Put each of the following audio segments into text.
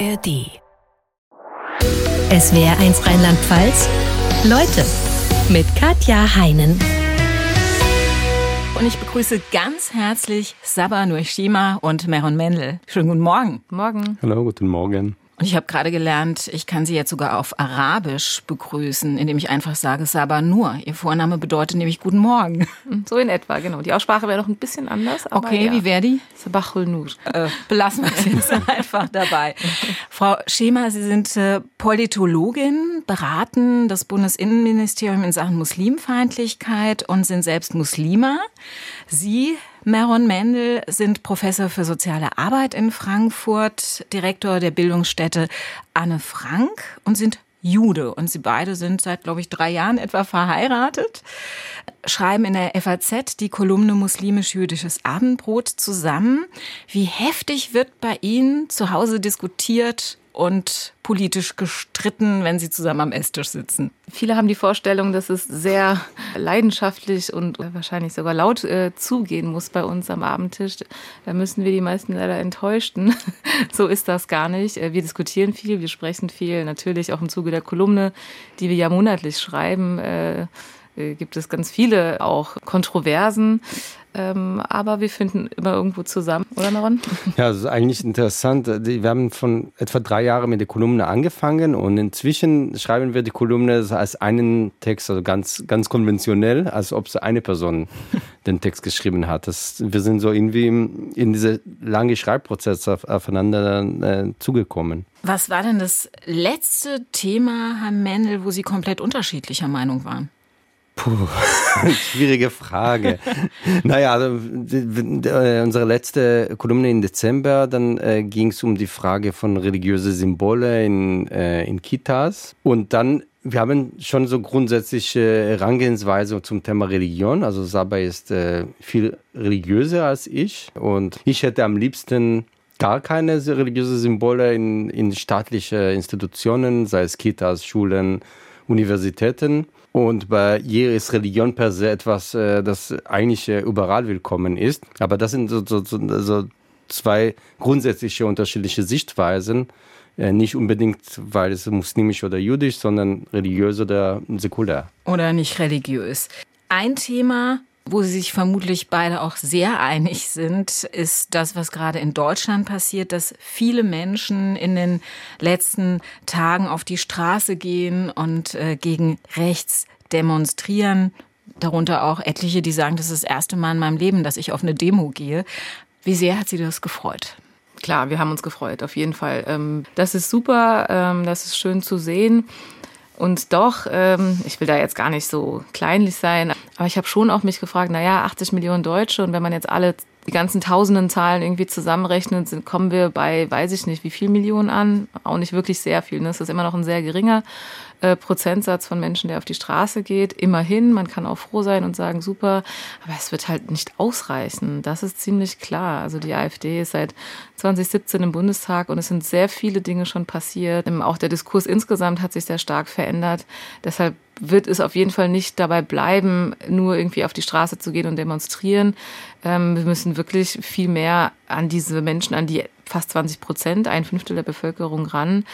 ARD. SWR 1 Rheinland-Pfalz. Leute mit Katja Heinen. Und ich begrüße ganz herzlich Saba Nurshima und Meron Mendel. Schönen guten Morgen. Morgen. Hallo, guten Morgen. Und ich habe gerade gelernt, ich kann Sie jetzt sogar auf Arabisch begrüßen, indem ich einfach sage Saba Nur. Ihr Vorname bedeutet nämlich Guten Morgen. So in etwa, genau. Die Aussprache wäre noch ein bisschen anders. okay, ja. wie wäre die? Sabachul Nur. Äh, belassen wir es jetzt einfach dabei. Frau Schema, Sie sind äh, Politologin, beraten das Bundesinnenministerium in Sachen Muslimfeindlichkeit und sind selbst Muslima. Sie Meron Mendel sind Professor für soziale Arbeit in Frankfurt, Direktor der Bildungsstätte Anne Frank und sind Jude. Und sie beide sind seit, glaube ich, drei Jahren etwa verheiratet, schreiben in der FAZ die Kolumne Muslimisch-Jüdisches Abendbrot zusammen. Wie heftig wird bei Ihnen zu Hause diskutiert und politisch gestritten, wenn sie zusammen am Esstisch sitzen. Viele haben die Vorstellung, dass es sehr leidenschaftlich und wahrscheinlich sogar laut äh, zugehen muss bei uns am Abendtisch. Da müssen wir die meisten leider enttäuschten. so ist das gar nicht. Äh, wir diskutieren viel, wir sprechen viel, natürlich auch im Zuge der Kolumne, die wir ja monatlich schreiben. Äh, äh gibt es ganz viele auch Kontroversen. Ähm, aber wir finden immer irgendwo zusammen, oder Naron? Ja, das ist eigentlich interessant. Wir haben von etwa drei Jahren mit der Kolumne angefangen und inzwischen schreiben wir die Kolumne als einen Text, also ganz, ganz konventionell, als ob es eine Person den Text geschrieben hat. Das, wir sind so irgendwie in diese lange Schreibprozess auf, aufeinander äh, zugekommen. Was war denn das letzte Thema, Herr Mendel, wo Sie komplett unterschiedlicher Meinung waren? Puh, schwierige Frage. naja, also, äh, unsere letzte Kolumne im Dezember, dann äh, ging es um die Frage von religiöse Symbole in, äh, in Kitas. Und dann, wir haben schon so grundsätzliche Herangehensweise zum Thema Religion. Also Saba ist äh, viel religiöser als ich. Und ich hätte am liebsten gar keine religiöse Symbole in, in staatliche Institutionen, sei es Kitas, Schulen, Universitäten. Und bei ihr ist Religion per se etwas, äh, das eigentlich äh, überall willkommen ist. Aber das sind so, so, so zwei grundsätzliche unterschiedliche Sichtweisen. Äh, nicht unbedingt, weil es muslimisch oder jüdisch, sondern religiös oder säkulär. Oder nicht religiös. Ein Thema, wo sie sich vermutlich beide auch sehr einig sind, ist das, was gerade in Deutschland passiert, dass viele Menschen in den letzten Tagen auf die Straße gehen und äh, gegen rechts demonstrieren. Darunter auch etliche, die sagen, das ist das erste Mal in meinem Leben, dass ich auf eine Demo gehe. Wie sehr hat Sie das gefreut? Klar, wir haben uns gefreut, auf jeden Fall. Ähm, das ist super, ähm, das ist schön zu sehen. Und doch, ähm, ich will da jetzt gar nicht so kleinlich sein, aber ich habe schon auch mich gefragt, naja, 80 Millionen Deutsche und wenn man jetzt alle die ganzen tausenden Zahlen irgendwie zusammenrechnet, sind, kommen wir bei, weiß ich nicht, wie viel Millionen an. Auch nicht wirklich sehr viel. Ne? Es ist immer noch ein sehr geringer äh, Prozentsatz von Menschen, der auf die Straße geht. Immerhin, man kann auch froh sein und sagen, super, aber es wird halt nicht ausreichen. Das ist ziemlich klar. Also die AfD ist seit 2017 im Bundestag und es sind sehr viele Dinge schon passiert. Auch der Diskurs insgesamt hat sich sehr stark verändert. Deshalb wird es auf jeden Fall nicht dabei bleiben, nur irgendwie auf die Straße zu gehen und demonstrieren. Ähm, wir müssen wirklich viel mehr an diese Menschen, an die fast 20 Prozent, ein Fünftel der Bevölkerung ran,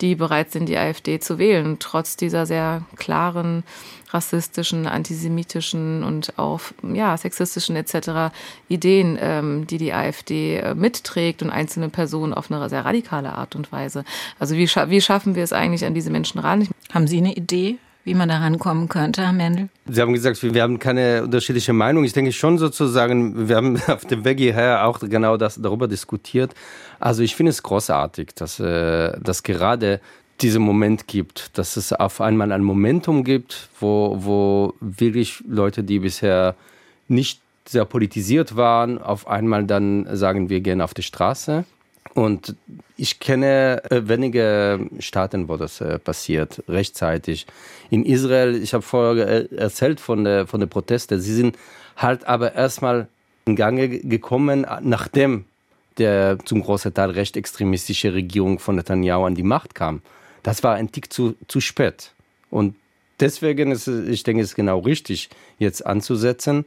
die bereit sind, die AfD zu wählen, trotz dieser sehr klaren rassistischen, antisemitischen und auch ja, sexistischen etc. Ideen, ähm, die die AfD äh, mitträgt und einzelne Personen auf eine sehr radikale Art und Weise. Also wie, scha wie schaffen wir es eigentlich an diese Menschen ran? Haben Sie eine Idee? Wie man da rankommen könnte, Herr Mendel? Sie haben gesagt, wir haben keine unterschiedliche Meinung. Ich denke schon sozusagen, wir haben auf dem Weg hierher auch genau das darüber diskutiert. Also ich finde es großartig, dass, äh, dass gerade diesen Moment gibt, dass es auf einmal ein Momentum gibt, wo, wo wirklich Leute, die bisher nicht sehr politisiert waren, auf einmal dann sagen, wir gehen auf die Straße. Und ich kenne äh, wenige Staaten, wo das äh, passiert, rechtzeitig. In Israel, ich habe vorher erzählt von der, von der Proteste, sie sind halt aber erstmal in Gange gekommen, nachdem der zum großen Teil rechtsextremistische Regierung von Netanyahu an die Macht kam. Das war ein Tick zu, zu spät. Und deswegen ist es, ich denke, es ist genau richtig, jetzt anzusetzen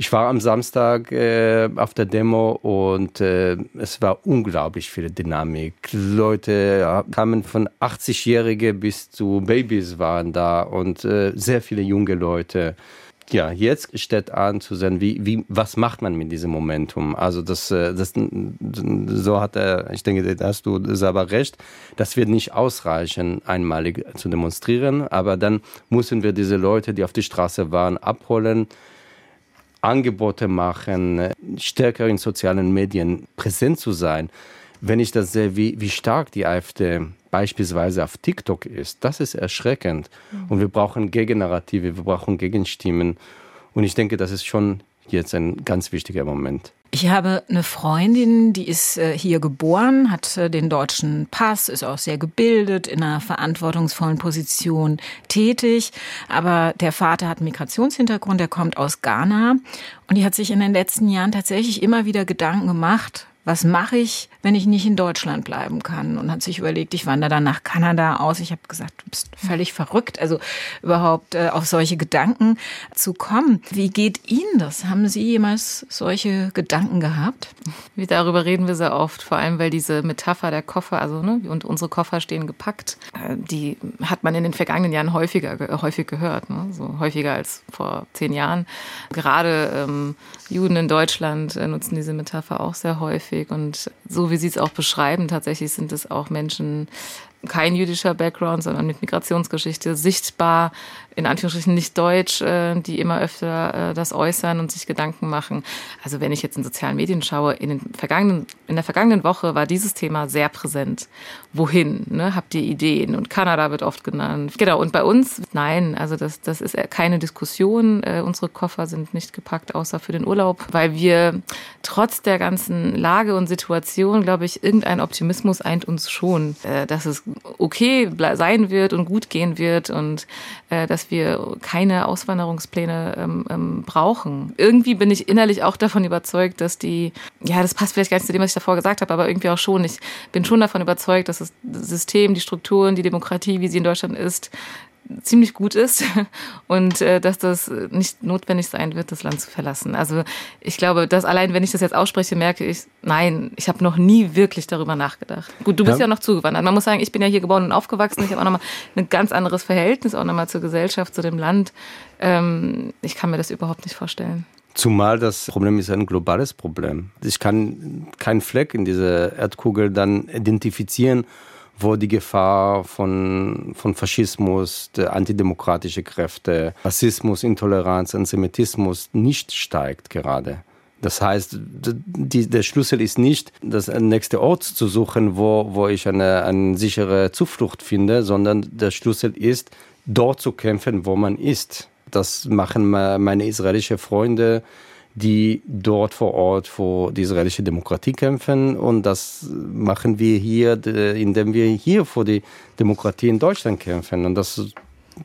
Ich war am Samstag äh, auf der Demo und äh, es war unglaublich viel Dynamik. Leute kamen von 80-Jährige bis zu Babys waren da und äh, sehr viele junge Leute. Ja, jetzt steht an zu sehen, wie, wie, was macht man mit diesem Momentum? Also das, äh, das so hat er, ich denke, da hast du selber recht. Das wird nicht ausreichen, einmalig zu demonstrieren, aber dann müssen wir diese Leute, die auf die Straße waren, abholen, Angebote machen, stärker in sozialen Medien präsent zu sein. Wenn ich das sehe, wie, wie stark die AfD beispielsweise auf TikTok ist, das ist erschreckend. Und wir brauchen Gegennarrative, wir brauchen Gegenstimmen. Und ich denke, das ist schon jetzt ein ganz wichtiger Moment. Ich habe eine Freundin, die ist äh, hier geboren, hat äh, den deutschen Pass, ist auch sehr gebildet, in einer verantwortungsvollen Position tätig. Aber der Vater hat einen Migrationshintergrund, der kommt aus Ghana. Und die hat sich in den letzten Jahren tatsächlich immer wieder Gedanken gemacht, was mache ich, wenn ich nicht in Deutschland bleiben kann? Und hat sich überlegt, ich wandere dann nach Kanada aus. Ich habe gesagt, du bist völlig verrückt, also überhaupt äh, auf solche Gedanken zu kommen. Wie geht Ihnen das? Haben Sie jemals solche Gedanken gehabt? Wie darüber reden wir sehr oft, vor allem weil diese Metapher der Koffer, also ne, und unsere Koffer stehen gepackt, äh, die hat man in den vergangenen Jahren häufiger häufig gehört, ne? so häufiger als vor zehn Jahren. Gerade ähm, Juden in Deutschland äh, nutzen diese Metapher auch sehr häufig und so wie Sie es auch beschreiben, tatsächlich sind es auch Menschen, kein jüdischer Background, sondern mit Migrationsgeschichte sichtbar, in Anführungsstrichen nicht deutsch, äh, die immer öfter äh, das äußern und sich Gedanken machen. Also wenn ich jetzt in sozialen Medien schaue, in, den vergangenen, in der vergangenen Woche war dieses Thema sehr präsent. Wohin? Ne? Habt ihr Ideen? Und Kanada wird oft genannt. Genau, und bei uns, nein, also das, das ist keine Diskussion. Äh, unsere Koffer sind nicht gepackt, außer für den Urlaub, weil wir trotz der ganzen Lage und Situation, glaube ich, irgendein Optimismus eint uns schon, äh, dass es okay sein wird und gut gehen wird und äh, dass wir keine Auswanderungspläne ähm, ähm, brauchen. Irgendwie bin ich innerlich auch davon überzeugt, dass die, ja, das passt vielleicht gar nicht zu dem, was ich davor gesagt habe, aber irgendwie auch schon. Ich bin schon davon überzeugt, dass das System, die Strukturen, die Demokratie, wie sie in Deutschland ist, ziemlich gut ist und äh, dass das nicht notwendig sein wird, das Land zu verlassen. Also ich glaube, dass allein, wenn ich das jetzt ausspreche, merke ich, nein, ich habe noch nie wirklich darüber nachgedacht. Gut, du bist ja, ja noch zugewandert. Man muss sagen, ich bin ja hier geboren und aufgewachsen. Ich habe auch nochmal ein ganz anderes Verhältnis, auch nochmal zur Gesellschaft, zu dem Land. Ähm, ich kann mir das überhaupt nicht vorstellen. Zumal das Problem ist ein globales Problem. Ich kann keinen Fleck in dieser Erdkugel dann identifizieren, wo die Gefahr von, von Faschismus, der antidemokratische Kräfte, Rassismus, Intoleranz, Antisemitismus nicht steigt gerade. Das heißt, die, der Schlüssel ist nicht, das nächste Ort zu suchen, wo, wo ich eine, eine sichere Zuflucht finde, sondern der Schlüssel ist, dort zu kämpfen, wo man ist. Das machen meine israelischen Freunde die dort vor Ort für die israelische Demokratie kämpfen. Und das machen wir hier, indem wir hier für die Demokratie in Deutschland kämpfen. Und das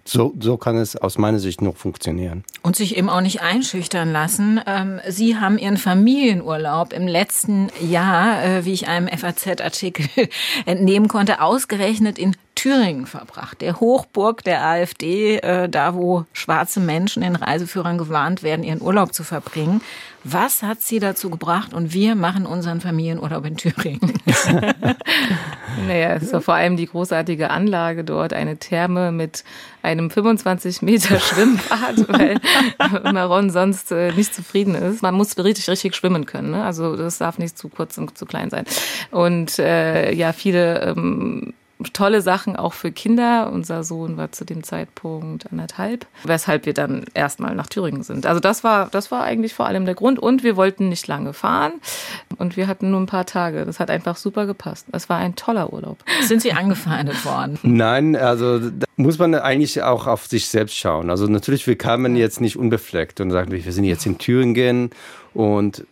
so, so kann es aus meiner Sicht noch funktionieren. Und sich eben auch nicht einschüchtern lassen. Ähm, Sie haben Ihren Familienurlaub im letzten Jahr, äh, wie ich einem FAZ-Artikel entnehmen konnte, ausgerechnet in Thüringen verbracht, der Hochburg der AfD, äh, da wo schwarze Menschen in Reiseführern gewarnt werden, ihren Urlaub zu verbringen. Was hat Sie dazu gebracht? Und wir machen unseren Familienurlaub in Thüringen. naja, es war vor allem die großartige Anlage dort, eine Therme mit einem 25 Meter Schwimmbad, weil Maron sonst äh, nicht zufrieden ist. Man muss richtig, richtig schwimmen können. Ne? Also das darf nicht zu kurz und zu klein sein. Und äh, ja, viele ähm, tolle Sachen auch für Kinder. Unser Sohn war zu dem Zeitpunkt anderthalb, weshalb wir dann erstmal nach Thüringen sind. Also das war, das war eigentlich vor allem der Grund. Und wir wollten nicht lange fahren und wir hatten nur ein paar Tage. Das hat einfach super gepasst. Es war ein toller Urlaub. Sind Sie angefeindet worden? Nein, also da muss man eigentlich auch auf sich selbst schauen. Also natürlich, wir kamen jetzt nicht unbefleckt und sagten, wir sind jetzt in Thüringen und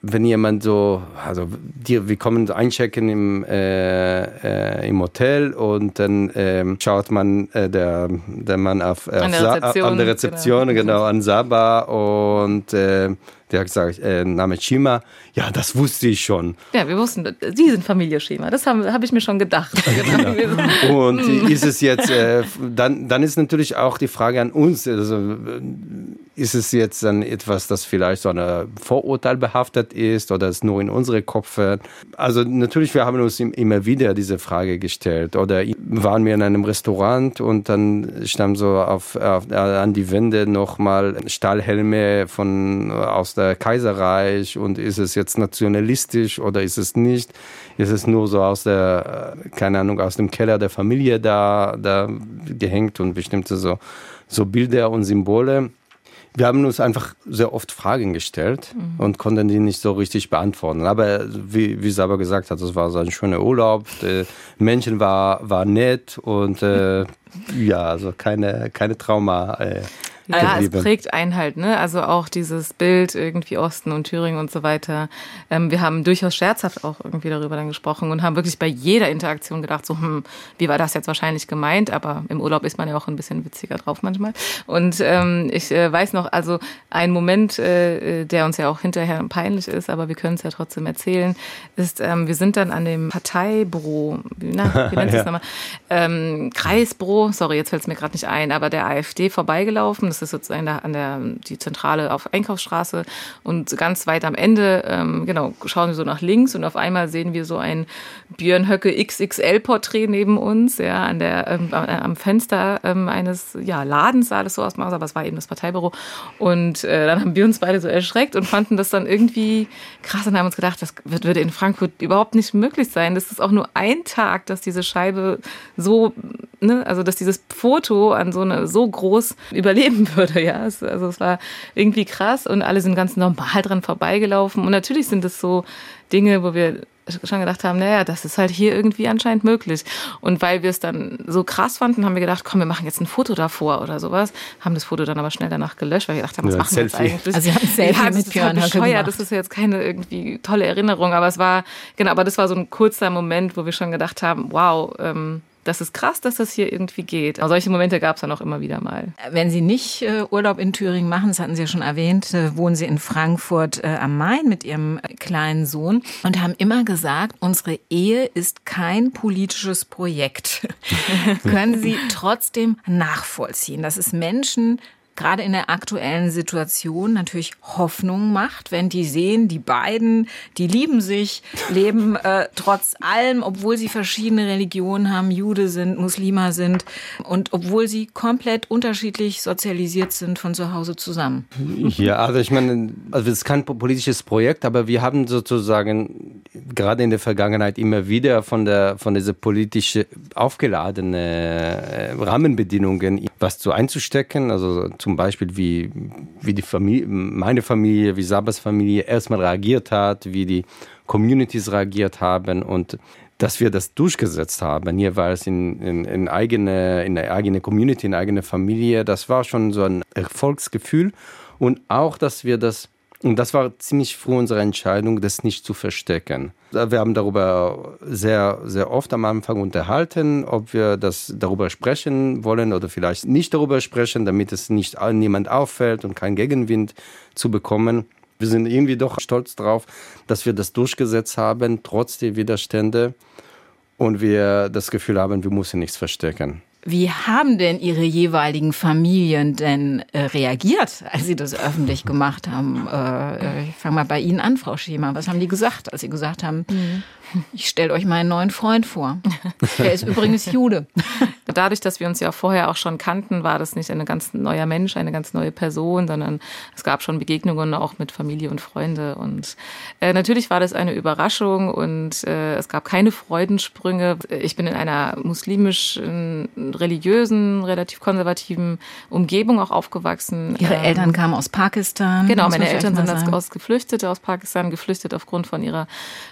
wenn jemand so, also die, wir kommen einchecken im, äh, äh, im Hotel und dann ähm, schaut man äh, der, der Mann auf, an, der Rezeption, an der Rezeption, genau, genau an Saba und äh, Der hat gesagt, äh, Name Schima, ja, das wusste ich schon. Ja, wir wussten, Sie sind Familie Schima, das habe hab ich mir schon gedacht. genau. Und ist es jetzt, äh, dann, dann ist natürlich auch die Frage an uns, also, ist es jetzt dann etwas, das vielleicht so ein Vorurteil behaftet ist oder ist nur in unsere Köpfe? Also natürlich, wir haben uns immer wieder diese Frage gestellt. Oder waren wir in einem Restaurant und dann stand so auf, auf an die Wände nochmal Stahlhelme von aus der Kaiserreich und ist es jetzt nationalistisch oder ist es nicht? Ist es nur so aus der, keine Ahnung, aus dem Keller der Familie da, da gehängt und bestimmte so, so Bilder und Symbole? Wir haben uns einfach sehr oft Fragen gestellt mhm. und konnten die nicht so richtig beantworten. Aber wie, wie Saba gesagt hat, es war so ein schöner Urlaub. Die Menschen war, war nett und äh, ja, also keine, keine Trauma. Äh, ja, es prägt einen halt, ne? Also auch dieses Bild irgendwie Osten und Thüringen und so weiter. Ähm, wir haben durchaus scherzhaft auch irgendwie darüber dann gesprochen und haben wirklich bei jeder Interaktion gedacht, so, hm, wie war das jetzt wahrscheinlich gemeint? Aber im Urlaub ist man ja auch ein bisschen witziger drauf manchmal. Und ähm, ich äh, weiß noch, also ein Moment, äh, der uns ja auch hinterher peinlich ist, aber wir können es ja trotzdem erzählen, ist, ähm, wir sind dann an dem Parteibüro, na, wie nennt ja. das nochmal? Ähm, Kreisbüro, sorry, jetzt fällt es mir gerade nicht ein, aber der AfD vorbeigelaufen. Das ist sozusagen da an der die Zentrale auf Einkaufsstraße und ganz weit am Ende, ähm, genau, schauen wir so nach links und auf einmal sehen wir so ein Björn Höcke XXL-Porträt neben uns, ja, an der ähm, am Fenster ähm, eines ja, Ladens sah das so aus, aber es war eben das Parteibüro. Und äh, dann haben wir uns beide so erschreckt und fanden das dann irgendwie krass und haben uns gedacht, das würde in Frankfurt überhaupt nicht möglich sein. Das ist auch nur ein Tag, dass diese Scheibe so, ne, also dass dieses Foto an so eine so groß überleben würde. Ja, es, also es war irgendwie krass und alle sind ganz normal dran vorbeigelaufen. Und natürlich sind es so Dinge, wo wir schon gedacht haben, naja, das ist halt hier irgendwie anscheinend möglich. Und weil wir es dann so krass fanden, haben wir gedacht, komm, wir machen jetzt ein Foto davor oder sowas. Haben das Foto dann aber schnell danach gelöscht, weil wir gedacht haben, was ja, machen wir jetzt eigentlich? Also, sie haben Selfie ja, mit Björn halt bescheuert, Das ist ja jetzt keine irgendwie tolle Erinnerung, aber es war, genau, aber das war so ein kurzer Moment, wo wir schon gedacht haben, wow, ähm, das ist krass, dass das hier irgendwie geht. Aber solche Momente gab es dann auch immer wieder mal. Wenn Sie nicht äh, Urlaub in Thüringen machen, das hatten Sie ja schon erwähnt, äh, wohnen Sie in Frankfurt äh, am Main mit Ihrem äh, kleinen Sohn und haben immer gesagt, unsere Ehe ist kein politisches Projekt. Können Sie trotzdem nachvollziehen, dass es Menschen gerade in der aktuellen Situation natürlich Hoffnung macht, wenn die sehen, die beiden, die lieben sich, leben äh, trotz allem, obwohl sie verschiedene Religionen haben, Jude sind, Muslima sind und obwohl sie komplett unterschiedlich sozialisiert sind von zu Hause zusammen. Ja, also ich meine, also es ist kein politisches Projekt, aber wir haben sozusagen gerade in der Vergangenheit immer wieder von der von dieser politisch aufgeladenen äh, Rahmenbedingungen was zu einzustecken, also zu zum Beispiel, wie, wie die Familie, meine Familie, wie Sabas Familie erstmal reagiert hat, wie die Communities reagiert haben und dass wir das durchgesetzt haben, jeweils in, in, in, eigene, in eine eigene Community, in eine eigene Familie, das war schon so ein Erfolgsgefühl. Und auch, dass wir das und das war ziemlich früh unsere Entscheidung, das nicht zu verstecken. Wir haben darüber sehr, sehr oft am Anfang unterhalten, ob wir das darüber sprechen wollen oder vielleicht nicht darüber sprechen, damit es nicht niemand auffällt und kein Gegenwind zu bekommen. Wir sind irgendwie doch stolz drauf, dass wir das durchgesetzt haben, trotz der Widerstände. Und wir das Gefühl haben, wir müssen nichts verstecken. Wie haben denn Ihre jeweiligen Familien denn äh, reagiert, als Sie das öffentlich gemacht haben? Äh, ich fange mal bei Ihnen an, Frau Schema. Was haben die gesagt, als Sie gesagt haben, mhm. Ich stelle euch meinen neuen Freund vor. Der ist übrigens Jude. Dadurch, dass wir uns ja vorher auch schon kannten, war das nicht ein ganz neuer Mensch, eine ganz neue Person, sondern es gab schon Begegnungen auch mit Familie und Freunde. Und äh, natürlich war das eine Überraschung und äh, es gab keine Freudensprünge. Ich bin in einer muslimischen, religiösen, relativ konservativen Umgebung auch aufgewachsen. Ihre ähm, Eltern kamen aus Pakistan. Genau, meine Eltern sind aus Geflüchtete aus Pakistan, geflüchtet aufgrund von ihrer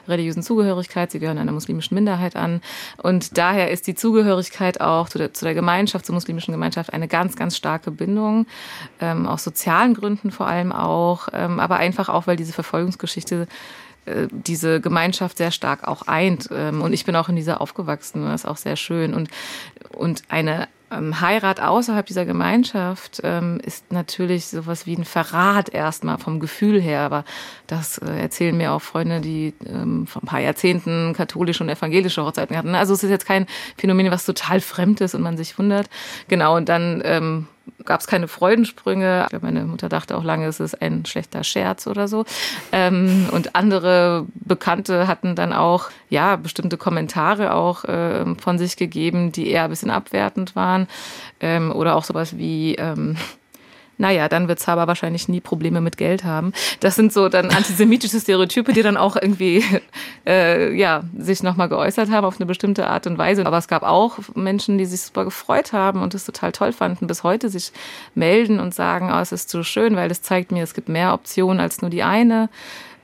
religiösen Zugehörigkeit. Zugehörigkeit, sie gehören einer muslimischen Minderheit an. Und daher ist die Zugehörigkeit auch zu der, zu der Gemeinschaft, zur muslimischen Gemeinschaft eine ganz, ganz starke Bindung, ähm, aus sozialen Gründen vor allem auch, ähm, aber einfach auch, weil diese Verfolgungsgeschichte äh, diese Gemeinschaft sehr stark auch eint. Ähm, und ich bin auch in dieser aufgewachsen und das ist auch sehr schön. Und, und eine ähm, Heirat außerhalb dieser Gemeinschaft ähm, ist natürlich sowas wie ein Verrat erstmal vom Gefühl her. Aber das äh, erzählen mir auch Freunde, die ähm, vor ein paar Jahrzehnten katholische und evangelische Hochzeiten hatten. Also es ist jetzt kein Phänomen, was total fremd ist und man sich wundert. Genau, und dann ähm, gab es keine Freudensprünge. Meine Mutter dachte auch lange, es ist ein schlechter Scherz oder so. Ähm, und andere Bekannte hatten dann auch ja bestimmte Kommentare auch äh, von sich gegeben, die eher ein bisschen abwertend waren ähm, oder auch sowas wie ähm, naja, dann wird Zaba wahrscheinlich nie Probleme mit Geld haben. Das sind so dann antisemitische Stereotype, die dann auch irgendwie äh, ja, sich nochmal geäußert haben auf eine bestimmte Art und Weise. Aber es gab auch Menschen, die sich super gefreut haben und es total toll fanden, bis heute sich melden und sagen, oh, es ist so schön, weil es zeigt mir, es gibt mehr Optionen als nur die eine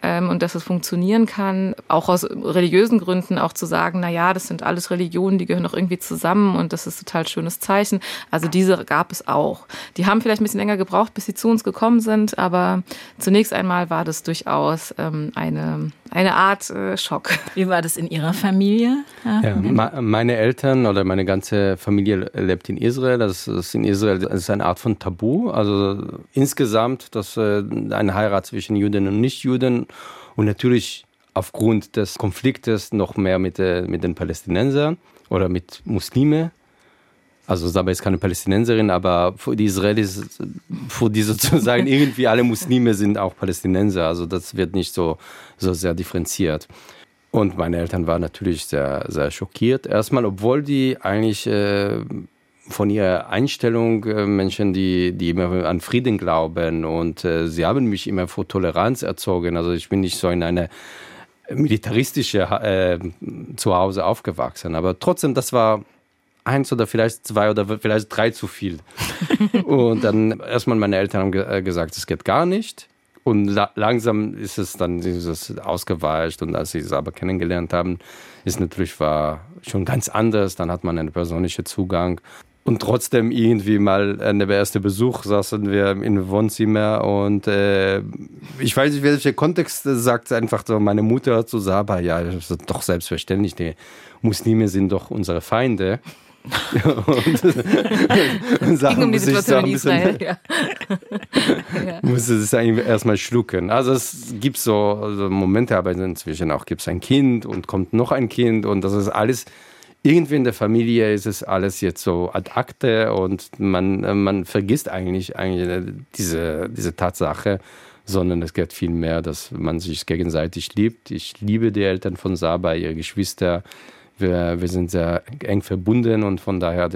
ähm, und dass es funktionieren kann, auch aus religiösen Gründen auch zu sagen, na ja, das sind alles Religionen, die gehören doch irgendwie zusammen und das ist ein total schönes Zeichen. Also diese gab es auch. Die haben vielleicht ein bisschen länger gebraucht, bis sie zu uns gekommen sind, aber zunächst einmal war das durchaus ähm, eine eine Art äh, Schock. Wie war das in Ihrer Familie? Ja, meine Eltern oder meine ganze Familie lebt in Israel. Das ist in Israel das ist eine Art von Tabu. Also insgesamt, dass äh, eine Heirat zwischen Juden und Nichtjuden und natürlich aufgrund des Konfliktes noch mehr mit, äh, mit den Palästinensern oder mit Muslimen. Also Saba ist keine Palästinenserin, aber für die Israelis, für die sozusagen irgendwie alle Muslime sind auch Palästinenser. Also das wird nicht so, so sehr differenziert. Und meine Eltern waren natürlich sehr, sehr schockiert. Erstmal, obwohl die eigentlich äh, von ihrer Einstellung äh, Menschen, die, die immer an Frieden glauben und äh, sie haben mich immer vor Toleranz erzogen. Also ich bin nicht so in eine militaristische äh, Zuhause aufgewachsen. Aber trotzdem, das war eins oder vielleicht zwei oder vielleicht drei zu viel. und dann erstmal meine Eltern haben äh, gesagt, es geht gar nicht. Und la langsam ist es dann dieses ausgeweicht und als sie es aber kennengelernt haben, ist natürlich war schon ganz anders. Dann hat man einen persönlichen Zugang. Und trotzdem irgendwie mal äh, der erste Besuch saßen wir im Wohnzimmer und äh, ich weiß nicht, welcher Kontext sagt einfach so meine Mutter zu Saba, ja, doch selbstverständlich, die Muslime sind doch unsere Feinde und, und Sachen um die Situation in Israel. Ja. ja. musste es eigentlich erstmal schlucken. Also es gibt so also Momente, aber inzwischen auch gibt es ein Kind und kommt noch ein Kind und das ist alles irgendwie in der Familie ist es alles jetzt so ad acte und man, man vergisst eigentlich, eigentlich diese, diese Tatsache, sondern es geht viel mehr, dass man sich gegenseitig liebt. Ich liebe die Eltern von Saba, ihre Geschwister, wir, wir sind sehr eng verbunden und von daher,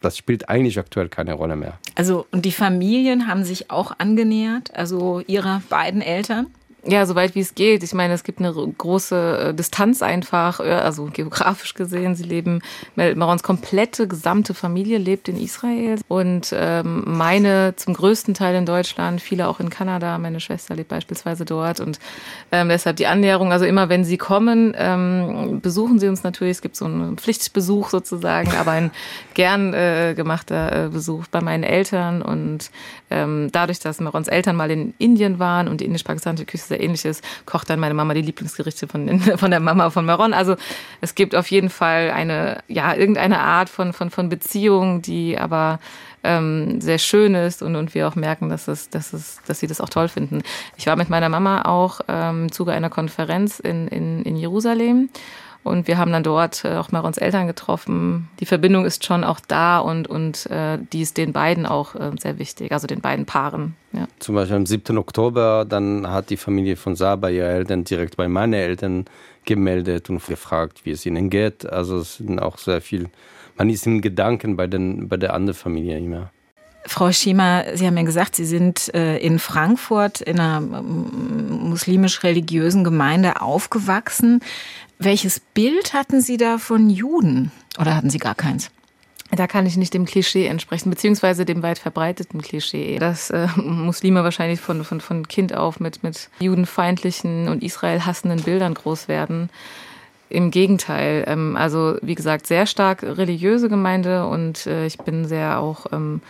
das spielt eigentlich aktuell keine Rolle mehr. Also, und die Familien haben sich auch angenähert, also ihrer beiden Eltern? Ja, soweit wie es geht. Ich meine, es gibt eine große äh, Distanz einfach, also geografisch gesehen. Sie leben, Marons komplette gesamte Familie lebt in Israel und ähm, meine zum größten Teil in Deutschland, viele auch in Kanada. Meine Schwester lebt beispielsweise dort und ähm, deshalb die Annäherung. Also immer, wenn sie kommen, ähm, besuchen sie uns natürlich. Es gibt so einen Pflichtbesuch sozusagen, aber ein gern äh, gemachter äh, Besuch bei meinen Eltern und ähm, dadurch, dass Marons Eltern mal in Indien waren und die indisch-pakistanische Küche oder ähnliches, kocht dann meine Mama die Lieblingsgerichte von, von der Mama von Maron. Also es gibt auf jeden Fall eine, ja, irgendeine Art von, von, von Beziehung, die aber ähm, sehr schön ist und, und wir auch merken, dass, es, dass, es, dass sie das auch toll finden. Ich war mit meiner Mama auch ähm, im Zuge einer Konferenz in, in, in Jerusalem und wir haben dann dort äh, auch Marons Eltern getroffen. Die Verbindung ist schon auch da und, und äh, die ist den beiden auch äh, sehr wichtig, also den beiden Paaren. Ja. Zum Beispiel am 7. Oktober, dann hat die Familie von Saba ihre Eltern direkt bei meinen Eltern gemeldet und gefragt, wie es ihnen geht. Also es sind auch sehr viel, man ist in Gedanken bei, den, bei der anderen Familie immer. Frau Schima, Sie haben ja gesagt, Sie sind äh, in Frankfurt in einer muslimisch-religiösen Gemeinde aufgewachsen. Welches Bild hatten Sie da von Juden? Oder hatten Sie gar keins? Da kann ich nicht dem Klischee entsprechen, beziehungsweise dem weit verbreiteten Klischee, dass äh, Muslime wahrscheinlich von, von, von Kind auf mit, mit judenfeindlichen und Israel hassenden Bildern groß werden. Im Gegenteil, ähm, also wie gesagt, sehr stark religiöse Gemeinde und äh, ich bin sehr auch ähm,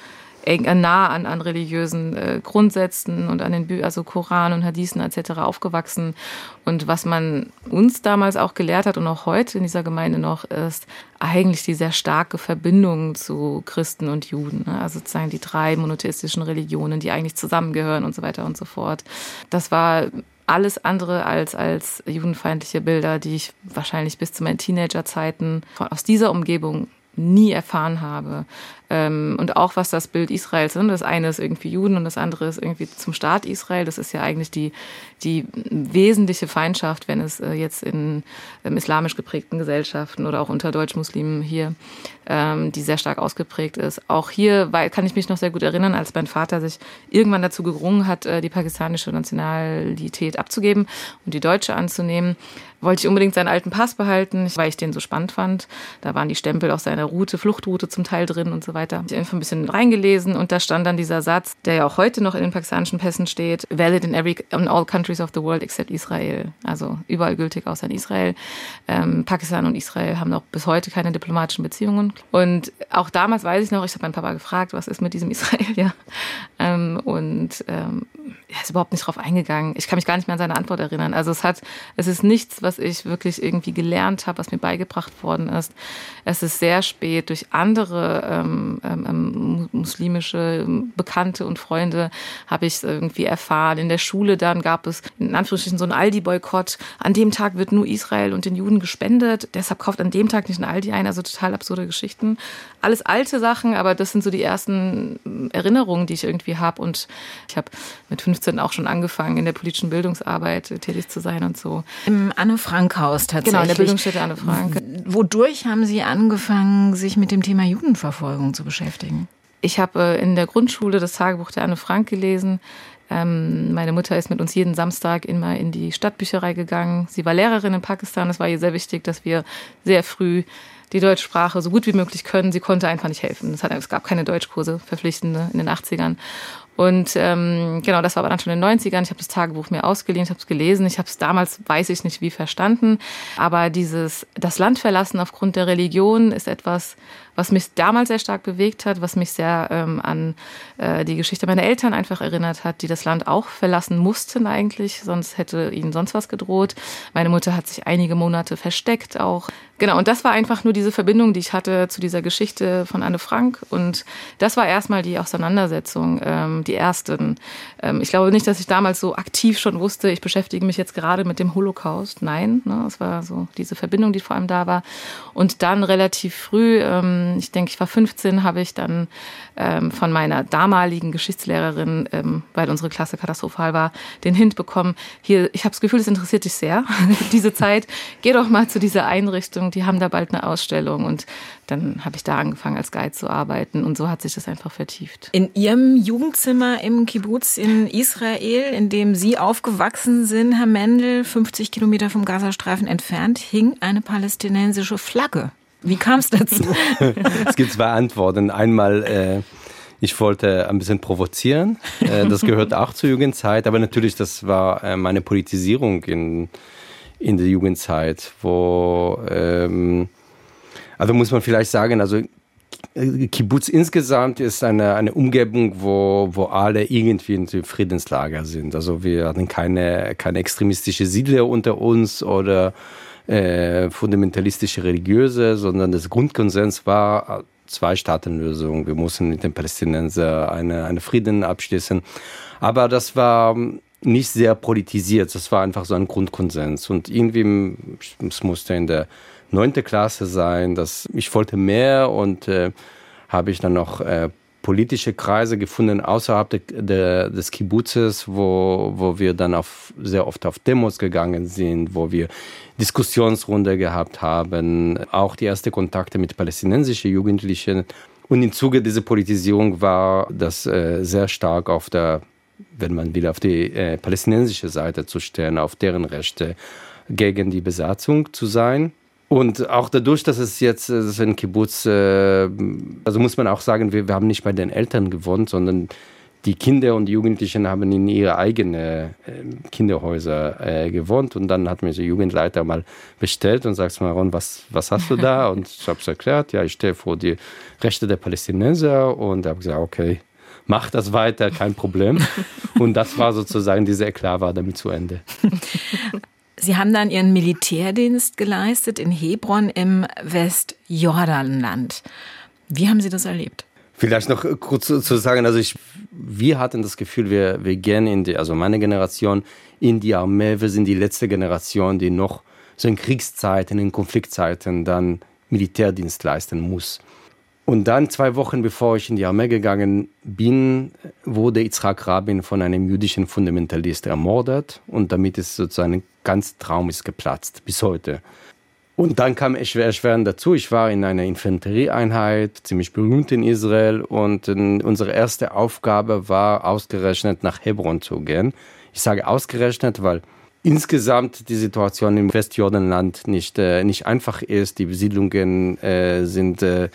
eng, äh, nah an, an religiösen äh, Grundsätzen und an den Bü also Koran und Hadithen etc. aufgewachsen. Und was man uns damals auch gelehrt hat und auch heute in dieser Gemeinde noch, ist eigentlich die sehr starke Verbindung zu Christen und Juden. Ne? Also sozusagen die drei monotheistischen Religionen, die eigentlich zusammengehören und so weiter und so fort. Das war alles andere als, als judenfeindliche Bilder, die ich wahrscheinlich bis zu meinen Teenagerzeiten aus dieser Umgebung nie erfahren habe. Ähm, und auch was das Bild Israels sind. Das eine ist irgendwie Juden und das andere ist irgendwie zum Staat Israel. Das ist ja eigentlich die, die wesentliche Feindschaft, wenn es äh, jetzt in ähm, islamisch geprägten Gesellschaften oder auch unter Deutschmuslimen hier, ähm, die sehr stark ausgeprägt ist. Auch hier kann ich mich noch sehr gut erinnern, als mein Vater sich irgendwann dazu gerungen hat, äh, die pakistanische Nationalität abzugeben und die deutsche anzunehmen wollte ich unbedingt seinen alten Pass behalten, weil ich den so spannend fand. Da waren die Stempel auf seiner Route, Fluchtroute zum Teil drin und so weiter. Ich habe einfach ein bisschen reingelesen und da stand dann dieser Satz, der ja auch heute noch in den pakistanischen Pässen steht, valid in every in all countries of the world except Israel. Also überall gültig außer in Israel. Ähm, Pakistan und Israel haben noch bis heute keine diplomatischen Beziehungen. Und auch damals weiß ich noch, ich habe meinen Papa gefragt, was ist mit diesem Israel, ja. Ähm, und ähm, er ist überhaupt nicht drauf eingegangen. Ich kann mich gar nicht mehr an seine Antwort erinnern. Also es hat, es ist nichts, was ich wirklich irgendwie gelernt habe, was mir beigebracht worden ist. Es ist sehr spät durch andere ähm, ähm, ähm muslimische Bekannte und Freunde habe ich irgendwie erfahren. In der Schule dann gab es in Anführungsstrichen so einen Aldi-Boykott. An dem Tag wird nur Israel und den Juden gespendet. Deshalb kauft an dem Tag nicht ein Aldi ein. Also total absurde Geschichten. Alles alte Sachen, aber das sind so die ersten Erinnerungen, die ich irgendwie habe. Und ich habe mit 15 auch schon angefangen, in der politischen Bildungsarbeit tätig zu sein und so. Im Anne Frank Haus tatsächlich. Genau, in der Bildungsstätte Anne Frank. Wodurch haben Sie angefangen, sich mit dem Thema Judenverfolgung zu beschäftigen? Ich habe äh, in der Grundschule das Tagebuch der Anne Frank gelesen. Ähm, meine Mutter ist mit uns jeden Samstag immer in die Stadtbücherei gegangen. Sie war Lehrerin in Pakistan. Es war ihr sehr wichtig, dass wir sehr früh die Deutschsprache so gut wie möglich können. Sie konnte einfach nicht helfen. Es gab keine Deutschkurse, verpflichtende in den 80ern. Und ähm, genau, das war aber dann schon in den 90ern. Ich habe das Tagebuch mir ausgeliehen, ich habe es gelesen. Ich habe es damals, weiß ich nicht wie, verstanden. Aber dieses, das Land verlassen aufgrund der Religion ist etwas, was mich damals sehr stark bewegt hat, was mich sehr ähm, an äh, die Geschichte meiner Eltern einfach erinnert hat, die das Land auch verlassen mussten eigentlich, sonst hätte ihnen sonst was gedroht. Meine Mutter hat sich einige Monate versteckt auch. Genau, und das war einfach nur diese Verbindung, die ich hatte zu dieser Geschichte von Anne Frank. Und das war erstmal die Auseinandersetzung, ähm, die ersten. Ähm, ich glaube nicht, dass ich damals so aktiv schon wusste, ich beschäftige mich jetzt gerade mit dem Holocaust. Nein, ne, es war so diese Verbindung, die vor allem da war. Und dann relativ früh, ähm, ich denke, ich war 15, habe ich dann ähm, von meiner damaligen Geschichtslehrerin, ähm, weil unsere Klasse katastrophal war, den Hint bekommen, hier, ich habe das Gefühl, es interessiert dich sehr, diese Zeit, geh doch mal zu dieser Einrichtung, die haben da bald eine Ausstellung und dann habe ich da angefangen als Guide zu arbeiten und so hat sich das einfach vertieft. In Ihrem Jugendzimmer im Kibbutz in Israel, in dem Sie aufgewachsen sind, Herr Mendel, 50 Kilometer vom Gazastreifen entfernt, hing eine palästinensische Flagge. Wie kam es dazu? es gibt zwei Antworten. Einmal, äh, ich wollte ein bisschen provozieren. Äh, das gehört auch zur Jugendzeit. Aber natürlich, das war äh, meine Politisierung in, in der Jugendzeit, wo, ähm, also muss man vielleicht sagen, also äh, Kibbutz insgesamt ist eine, eine Umgebung, wo, wo alle irgendwie in Friedenslager sind. Also wir hatten keine, keine extremistische Siedler unter uns oder äh, fundamentalistische Religiöse, sondern das Grundkonsens war Zwei-Staaten-Lösung. Wir mussten mit den Palästinensern eine, eine Frieden abschließen. Aber das war nicht sehr politisiert. Das war einfach so ein Grundkonsens. Und irgendwie, es musste in der neunte Klasse sein, dass ich wollte mehr und äh, habe ich dann noch äh, politische Kreise gefunden außerhalb de, de, des Kibbutzes, wo, wo wir dann auf, sehr oft auf Demos gegangen sind, wo wir Diskussionsrunde gehabt haben, auch die ersten Kontakte mit palästinensischen Jugendlichen. Und im Zuge dieser Politisierung war das äh, sehr stark auf der, wenn man will, auf die äh, palästinensische Seite zu stellen, auf deren Rechte gegen die Besatzung zu sein. Und auch dadurch, dass es jetzt das ist ein Kibbutz, äh, also muss man auch sagen, wir, wir haben nicht bei den Eltern gewohnt, sondern die Kinder und die Jugendlichen haben in ihre eigenen äh, Kinderhäuser äh, gewohnt. Und dann hat mir der Jugendleiter mal bestellt und sagt mal, Ron, was, was hast du da? Und ich habe es erklärt, ja, ich stehe vor die Rechte der Palästinenser und habe gesagt, okay, mach das weiter, kein Problem. Und das war sozusagen, diese Eklat war damit zu Ende. Sie haben dann Ihren Militärdienst geleistet in Hebron im Westjordanland. Wie haben Sie das erlebt? Vielleicht noch kurz zu sagen, also ich, wir hatten das Gefühl, wir, wir gehen in die, also meine Generation in die Armee, wir sind die letzte Generation, die noch so in Kriegszeiten, in Konfliktzeiten dann Militärdienst leisten muss. Und dann zwei Wochen bevor ich in die Armee gegangen bin, wurde Yitzhak Rabin von einem jüdischen Fundamentalist ermordet und damit ist sozusagen ganz Traum ist geplatzt bis heute. Und dann kam erschwerend dazu. Ich war in einer Infanterieeinheit, ziemlich berühmt in Israel. Und unsere erste Aufgabe war, ausgerechnet nach Hebron zu gehen. Ich sage ausgerechnet, weil insgesamt die Situation im Westjordanland nicht, äh, nicht einfach ist. Die Besiedlungen äh, sind äh,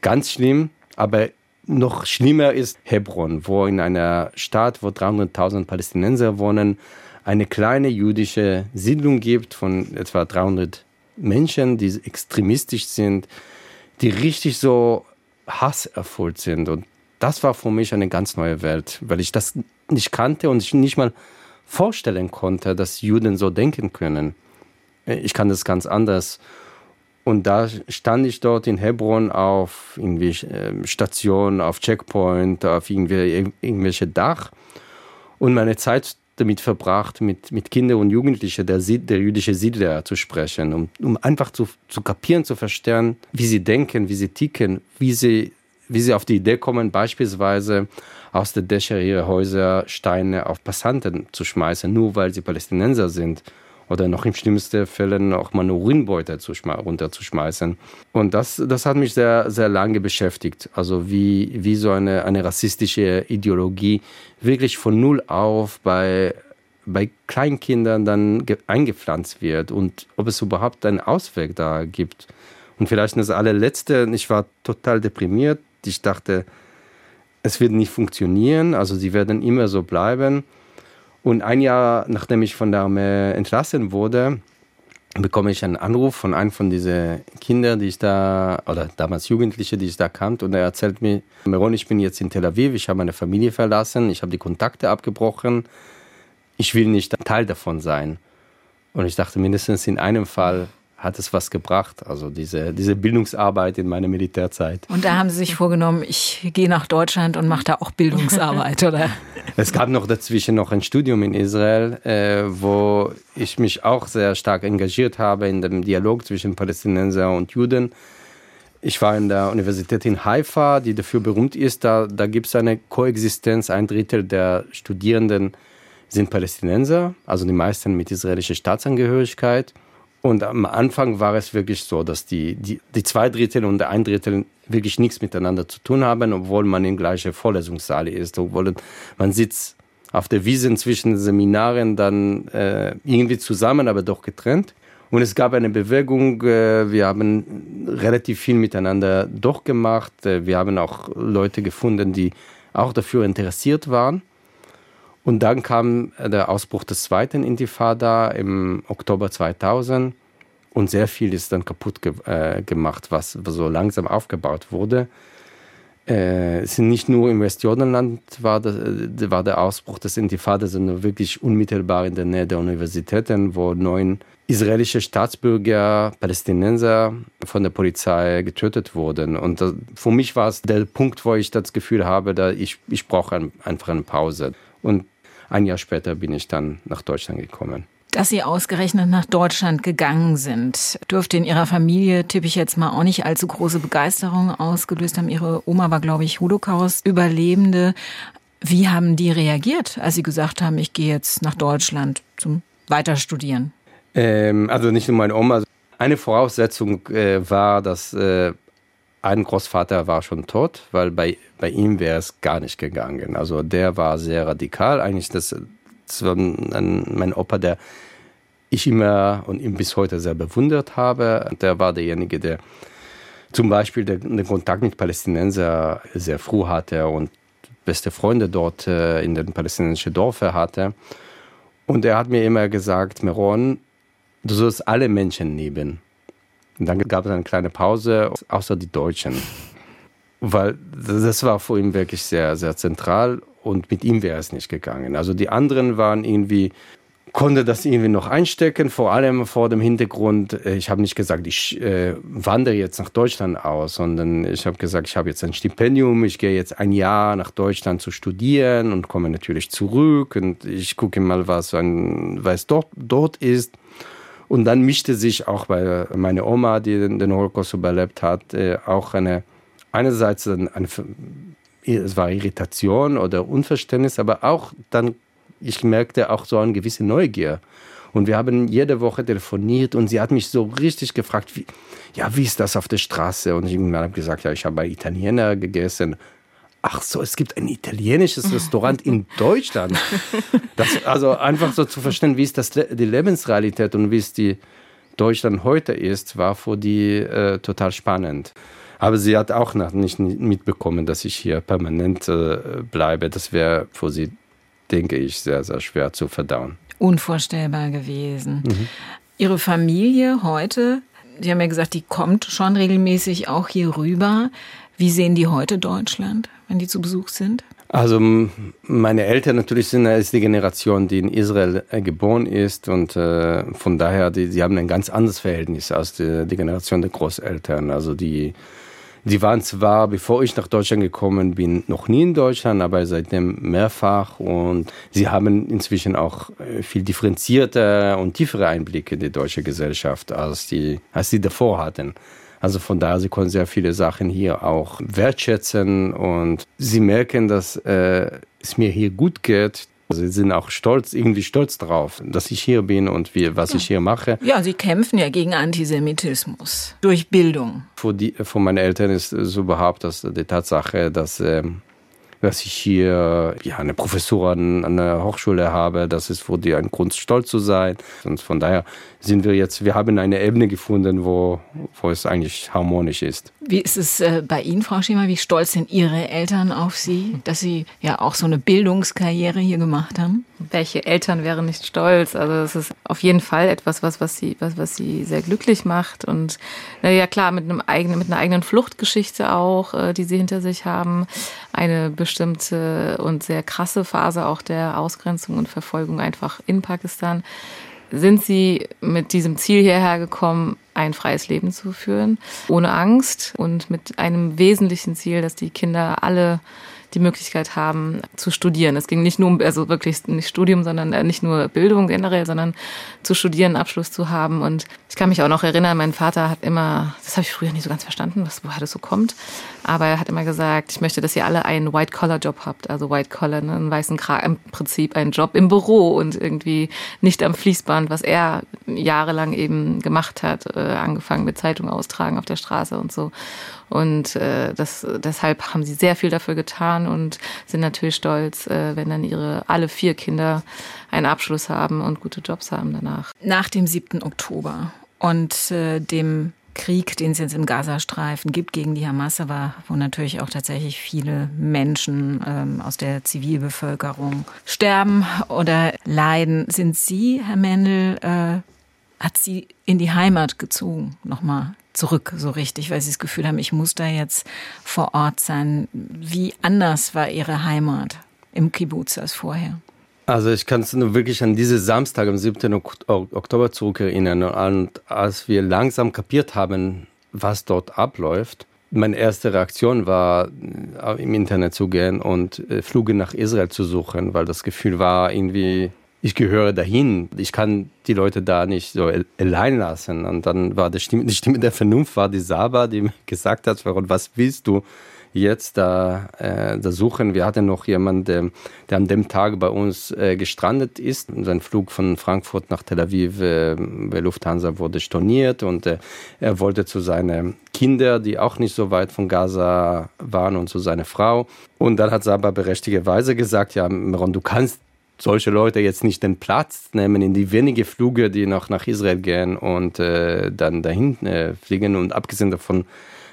ganz schlimm. Aber noch schlimmer ist Hebron, wo in einer Stadt, wo 300.000 Palästinenser wohnen, eine kleine jüdische Siedlung gibt von etwa 300 Menschen, die extremistisch sind, die richtig so hasserfüllt sind. Und das war für mich eine ganz neue Welt, weil ich das nicht kannte und ich nicht mal vorstellen konnte, dass Juden so denken können. Ich kann das ganz anders. Und da stand ich dort in Hebron auf irgendwie ähm, Station, auf Checkpoint, auf irgendwelche Dach. Und meine Zeit damit verbracht, mit, mit Kindern und Jugendlichen der, der jüdischen Siedler zu sprechen, um, um einfach zu, zu kapieren, zu verstehen, wie sie denken, wie sie ticken, wie sie, wie sie auf die Idee kommen, beispielsweise aus der Dächer ihrer Häuser Steine auf Passanten zu schmeißen, nur weil sie Palästinenser sind oder noch im schlimmsten Fällen auch mal eine Urinbeute runterzuschmeißen. Und das, das hat mich sehr, sehr lange beschäftigt. Also wie, wie so eine, eine rassistische Ideologie wirklich von Null auf bei, bei Kleinkindern dann eingepflanzt wird und ob es überhaupt einen Ausweg da gibt. Und vielleicht das allerletzte, ich war total deprimiert. Ich dachte, es wird nicht funktionieren, also sie werden immer so bleiben. Und ein Jahr nachdem ich von der Armee entlassen wurde, bekomme ich einen Anruf von einem von diesen Kindern, die ich da, oder damals Jugendliche, die ich da kannte. Und er erzählt mir, Meron, ich bin jetzt in Tel Aviv, ich habe meine Familie verlassen, ich habe die Kontakte abgebrochen, ich will nicht Teil davon sein. Und ich dachte, mindestens in einem Fall hat es was gebracht, also diese, diese Bildungsarbeit in meiner Militärzeit. Und da haben Sie sich vorgenommen, ich gehe nach Deutschland und mache da auch Bildungsarbeit, oder? Es gab noch dazwischen noch ein Studium in Israel, äh, wo ich mich auch sehr stark engagiert habe in dem Dialog zwischen Palästinenser und Juden. Ich war in der Universität in Haifa, die dafür berühmt ist. Da, da gibt es eine Koexistenz. Ein Drittel der Studierenden sind Palästinenser, also die meisten mit israelischer Staatsangehörigkeit. Und am Anfang war es wirklich so, dass die, die, die zwei Drittel und der ein Drittel wirklich nichts miteinander zu tun haben, obwohl man in gleicher Vorlesungssaal ist, obwohl man sitzt auf der Wiese zwischen Seminaren dann äh, irgendwie zusammen, aber doch getrennt. Und es gab eine Bewegung, äh, wir haben relativ viel miteinander doch gemacht. Äh, wir haben auch Leute gefunden, die auch dafür interessiert waren. Und dann kam der Ausbruch des zweiten Intifada im Oktober 2000 und sehr viel ist dann kaputt ge äh, gemacht, was so langsam aufgebaut wurde. Äh, es sind nicht nur im Westjordanland war, das, äh, war der Ausbruch des Intifada, sondern wirklich unmittelbar in der Nähe der Universitäten, wo neun israelische Staatsbürger, Palästinenser von der Polizei getötet wurden. Und das, für mich war es der Punkt, wo ich das Gefühl habe, da ich, ich brauche ein, einfach eine Pause. Und ein Jahr später bin ich dann nach Deutschland gekommen. Dass Sie ausgerechnet nach Deutschland gegangen sind, dürfte in Ihrer Familie, tippe ich jetzt mal, auch nicht allzu große Begeisterung ausgelöst haben. Ihre Oma war, glaube ich, Holocaust-Überlebende. Wie haben die reagiert, als Sie gesagt haben, ich gehe jetzt nach Deutschland zum Weiterstudieren? Ähm, also nicht nur meine Oma. Eine Voraussetzung äh, war, dass äh, ein Großvater war schon tot, weil bei, bei ihm wäre es gar nicht gegangen. Also der war sehr radikal. Eigentlich das, das war ein, mein Opa, der ich immer und ihm bis heute sehr bewundert habe. Der war derjenige, der zum Beispiel den, Kontakt mit Palästinensern sehr früh hatte und beste Freunde dort äh, in den palästinensischen Dörfern hatte. Und er hat mir immer gesagt, Meron, du sollst alle Menschen lieben. Und dann gab es eine kleine Pause, außer die Deutschen. weil das war für ihn wirklich sehr, sehr zentral und mit ihm wäre es nicht gegangen. Also die anderen waren irgendwie konnte das irgendwie noch einstecken, vor allem vor dem Hintergrund, äh, ich habe nicht gesagt, ich äh, wandere jetzt nach Deutschland aus, sondern ich habe gesagt, ich habe jetzt ein Stipendium, ich gehe jetzt ein Jahr nach Deutschland zu studieren und komme natürlich zurück und ich gucke mal, was, was dort, dort ist. Und dann mischte sich auch bei meiner Oma, die den Holocaust überlebt hat, äh, auch eine, einerseits eine, eine es war Irritation oder Unverständnis, aber auch dann ich merkte auch so eine gewisse Neugier. Und wir haben jede Woche telefoniert und sie hat mich so richtig gefragt, wie, ja, wie ist das auf der Straße? Und ich habe gesagt, ja, ich habe bei Italiener gegessen. Ach so, es gibt ein italienisches Restaurant in Deutschland. Das, also einfach so zu verstehen, wie ist das die Lebensrealität und wie es die Deutschland heute ist, war für die äh, total spannend. Aber sie hat auch noch nicht mitbekommen, dass ich hier permanent äh, bleibe. Das wäre für sie denke ich, sehr, sehr schwer zu verdauen. Unvorstellbar gewesen. Mhm. Ihre Familie heute, Sie haben ja gesagt, die kommt schon regelmäßig auch hier rüber. Wie sehen die heute Deutschland, wenn die zu Besuch sind? Also meine Eltern natürlich sind ist die Generation, die in Israel äh, geboren ist und äh, von daher, die, die haben ein ganz anderes Verhältnis als die, die Generation der Großeltern. Also die Sie waren zwar, bevor ich nach Deutschland gekommen bin, noch nie in Deutschland, aber seitdem mehrfach und sie haben inzwischen auch äh, viel differenzierter und tiefere Einblicke in die deutsche Gesellschaft, als die, als sie davor hatten. Also von daher, sie können sehr viele Sachen hier auch wertschätzen und sie merken, dass äh, es mir hier gut geht. Sie sind auch stolz, irgendwie stolz drauf, dass ich hier bin und wie, was ja. ich hier mache. Ja, Sie kämpfen ja gegen Antisemitismus durch Bildung. Für, die, für meine Eltern ist es überhaupt das, die Tatsache, dass ähm, dass ich hier ja, eine Professur an, an der Hochschule habe. Das ist für die ein Grund, stolz zu sein. Und von daher sind wir jetzt, wir haben eine Ebene gefunden, wo, wo es eigentlich harmonisch ist. Wie ist es äh, bei Ihnen, Frau Schiemer? Wie stolz sind Ihre Eltern auf Sie, dass Sie ja auch so eine Bildungskarriere hier gemacht haben? Welche Eltern wären nicht stolz? Also es ist auf jeden Fall etwas, was, was, sie, was, was sie sehr glücklich macht. Und na ja klar, mit, einem eigenen, mit einer eigenen Fluchtgeschichte auch, äh, die sie hinter sich haben. Eine bestimmte und sehr krasse Phase auch der Ausgrenzung und Verfolgung einfach in Pakistan sind sie mit diesem Ziel hierher gekommen, ein freies Leben zu führen, ohne Angst und mit einem wesentlichen Ziel, dass die Kinder alle die Möglichkeit haben zu studieren. Es ging nicht nur um, also wirklich nicht Studium, sondern äh, nicht nur Bildung generell, sondern zu studieren, Abschluss zu haben. Und ich kann mich auch noch erinnern, mein Vater hat immer, das habe ich früher nicht so ganz verstanden, was, woher das so kommt, aber er hat immer gesagt, ich möchte, dass ihr alle einen White-Collar-Job habt, also White-Collar, ne, einen weißen Kragen, im Prinzip einen Job im Büro und irgendwie nicht am Fließband, was er jahrelang eben gemacht hat, äh, angefangen mit Zeitung austragen auf der Straße und so. Und äh, das, deshalb haben sie sehr viel dafür getan und sind natürlich stolz, äh, wenn dann ihre alle vier Kinder einen Abschluss haben und gute Jobs haben danach. Nach dem 7. Oktober und äh, dem Krieg, den es jetzt im Gazastreifen gibt gegen die Hamas, aber wo natürlich auch tatsächlich viele Menschen ähm, aus der Zivilbevölkerung sterben oder leiden. Sind Sie, Herr Mendel, äh, hat Sie in die Heimat gezogen, nochmal zurück so richtig, weil sie das Gefühl haben, ich muss da jetzt vor Ort sein. Wie anders war ihre Heimat im Kibbutz als vorher? Also ich kann es nur wirklich an diese Samstag am 7. Oktober zurückerinnern. Und als wir langsam kapiert haben, was dort abläuft, meine erste Reaktion war, äh, im Internet zu gehen und äh, Flüge nach Israel zu suchen, weil das Gefühl war irgendwie, ich gehöre dahin. Ich kann die Leute da nicht so allein lassen. Und dann war die Stimme, die Stimme der Vernunft war die Saba, die mir gesagt hat, was willst du jetzt da, äh, da suchen? Wir hatten noch jemanden, der, der an dem Tag bei uns äh, gestrandet ist. Sein Flug von Frankfurt nach Tel Aviv äh, bei Lufthansa wurde storniert und äh, er wollte zu seinen Kindern, die auch nicht so weit von Gaza waren und zu seiner Frau. Und dann hat Saba berechtigterweise gesagt, ja, Meron, du kannst solche Leute jetzt nicht den Platz nehmen in die wenigen Flüge, die noch nach Israel gehen und äh, dann dahin äh, fliegen. Und abgesehen davon,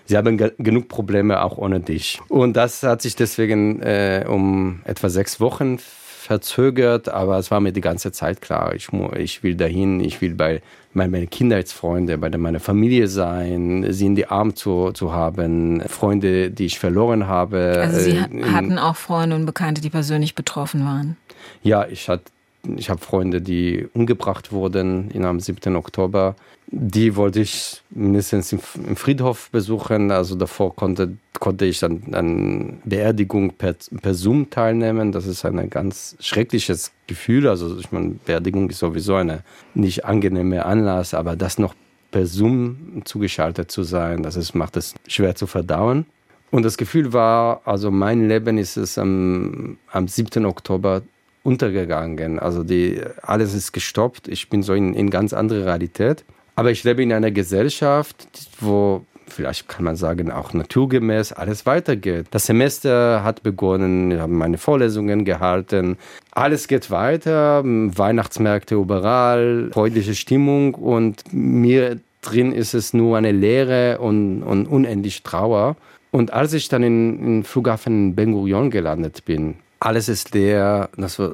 sie haben genug Probleme auch ohne dich. Und das hat sich deswegen äh, um etwa sechs Wochen verzögert, aber es war mir die ganze Zeit klar, ich, ich will dahin, ich will bei meine Kindheitsfreunde, bei meiner Familie sein, sie in die Arme zu, zu haben, Freunde, die ich verloren habe. Also Sie äh, hatten auch Freunde und Bekannte, die persönlich betroffen waren? Ja, ich hatte ich habe Freunde, die umgebracht wurden am 7. Oktober. Die wollte ich mindestens im Friedhof besuchen. Also davor konnte, konnte ich an, an Beerdigung per, per Zoom teilnehmen. Das ist ein ganz schreckliches Gefühl. Also ich meine, Beerdigung ist sowieso eine nicht angenehme Anlass, aber das noch per Zoom zugeschaltet zu sein, das ist, macht es schwer zu verdauen. Und das Gefühl war, also mein Leben ist es am, am 7. Oktober untergegangen. Also die, alles ist gestoppt. Ich bin so in, in ganz andere Realität. Aber ich lebe in einer Gesellschaft, wo vielleicht kann man sagen, auch naturgemäß alles weitergeht. Das Semester hat begonnen, wir haben meine Vorlesungen gehalten. Alles geht weiter, Weihnachtsmärkte überall, freundliche Stimmung und mir drin ist es nur eine Leere und, und unendlich Trauer. Und als ich dann in, in Flughafen Ben Gurion gelandet bin, alles ist leer, das war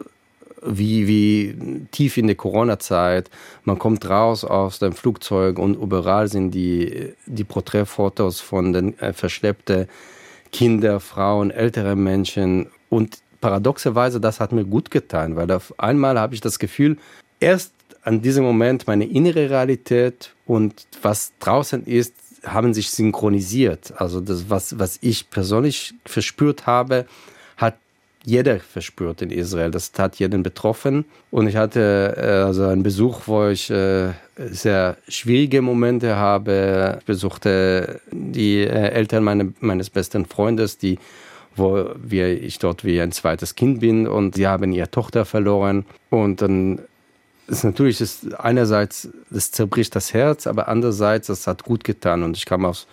wie, wie tief in der Corona-Zeit. Man kommt raus aus dem Flugzeug und überall sind die, die Porträtfotos von den äh, verschleppten Kinder, Frauen, ältere Menschen. Und paradoxerweise, das hat mir gut getan, weil auf einmal habe ich das Gefühl, erst an diesem Moment meine innere Realität und was draußen ist, haben sich synchronisiert. Also das, was, was ich persönlich verspürt habe, jeder verspürt in Israel. Das hat jeden betroffen. Und ich hatte äh, also einen Besuch, wo ich äh, sehr schwierige Momente habe. Ich besuchte die äh, Eltern meine, meines besten Freundes, die wo wir, ich dort wie ein zweites Kind bin und sie haben ihre Tochter verloren. Und dann ist natürlich ist einerseits, das zerbricht das Herz, aber andererseits, das hat gut getan. Und ich kam aus,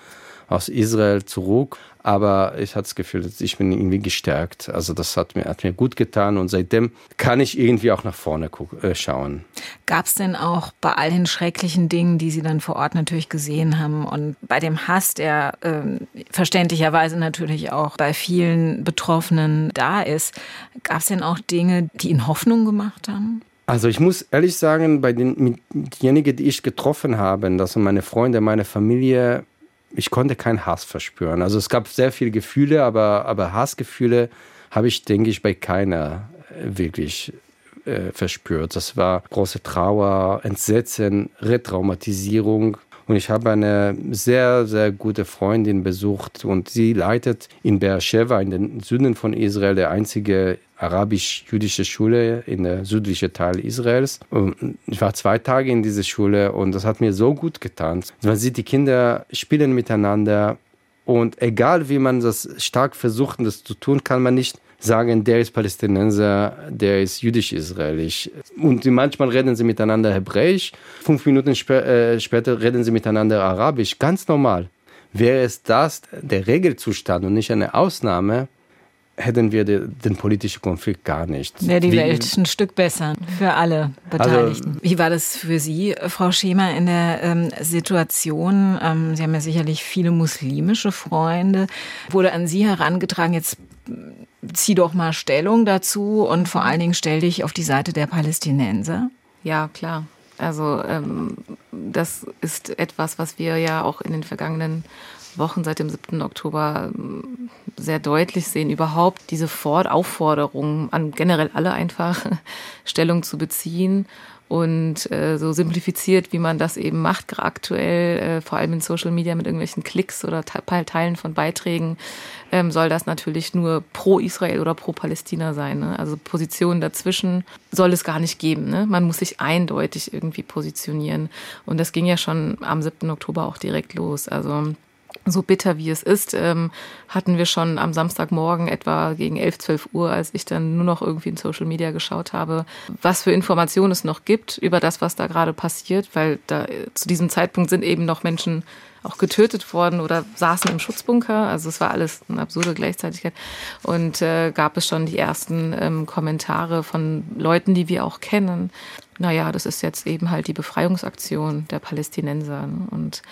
aus Israel zurück aber ich hatte das Gefühl, ich bin irgendwie gestärkt. Also das hat mir, hat mir gut getan und seitdem kann ich irgendwie auch nach vorne äh, schauen. Gab es denn auch bei all den schrecklichen Dingen, die Sie dann vor Ort natürlich gesehen haben und bei dem Hass, der äh, verständlicherweise natürlich auch bei vielen Betroffenen da ist, gab es denn auch Dinge, die Ihnen Hoffnung gemacht haben? Also ich muss ehrlich sagen, bei den, diejenigen, die ich getroffen habe, das sind meine Freunde, meine Familie, ich konnte keinen Hass verspüren. Also es gab sehr viele Gefühle, aber, aber Hassgefühle habe ich, denke ich, bei keiner äh, wirklich äh, verspürt. Das war große Trauer, Entsetzen, Retraumatisierung. Und ich habe eine sehr, sehr gute Freundin besucht und sie leitet in Beersheba, in den Süden von Israel, der einzige arabisch-jüdische Schule in der südlichen Teil Israels. Und ich war zwei Tage in dieser Schule und das hat mir so gut getan. Man sieht, die Kinder spielen miteinander und egal wie man das stark versucht, das zu tun, kann man nicht sagen, der ist Palästinenser, der ist jüdisch-israelisch. Und manchmal reden sie miteinander Hebräisch, fünf Minuten sp äh, später reden sie miteinander Arabisch, ganz normal. Wäre es das der Regelzustand und nicht eine Ausnahme, hätten wir den, den politischen Konflikt gar nicht. Wäre die Wie, Welt ein Stück besser für alle Beteiligten. Also, Wie war das für Sie, Frau Schema, in der ähm, Situation? Ähm, Sie haben ja sicherlich viele muslimische Freunde. Wurde an Sie herangetragen, jetzt zieh doch mal Stellung dazu und vor allen Dingen stell dich auf die Seite der Palästinenser? Ja, klar. Also ähm, das ist etwas, was wir ja auch in den vergangenen Wochen seit dem 7. Oktober ähm, sehr deutlich sehen, überhaupt diese Aufforderung an generell alle einfach Stellung zu beziehen und äh, so simplifiziert, wie man das eben macht, aktuell, äh, vor allem in Social Media mit irgendwelchen Klicks oder Teilen von Beiträgen, ähm, soll das natürlich nur pro Israel oder pro Palästina sein. Ne? Also Positionen dazwischen soll es gar nicht geben. Ne? Man muss sich eindeutig irgendwie positionieren. Und das ging ja schon am 7. Oktober auch direkt los. Also so bitter wie es ist, ähm, hatten wir schon am Samstagmorgen etwa gegen 11, 12 Uhr, als ich dann nur noch irgendwie in Social Media geschaut habe, was für Informationen es noch gibt über das, was da gerade passiert, weil da zu diesem Zeitpunkt sind eben noch Menschen auch getötet worden oder saßen im Schutzbunker. Also es war alles eine absurde Gleichzeitigkeit. Und äh, gab es schon die ersten ähm, Kommentare von Leuten, die wir auch kennen. Naja, das ist jetzt eben halt die Befreiungsaktion der Palästinenser. Ne? Und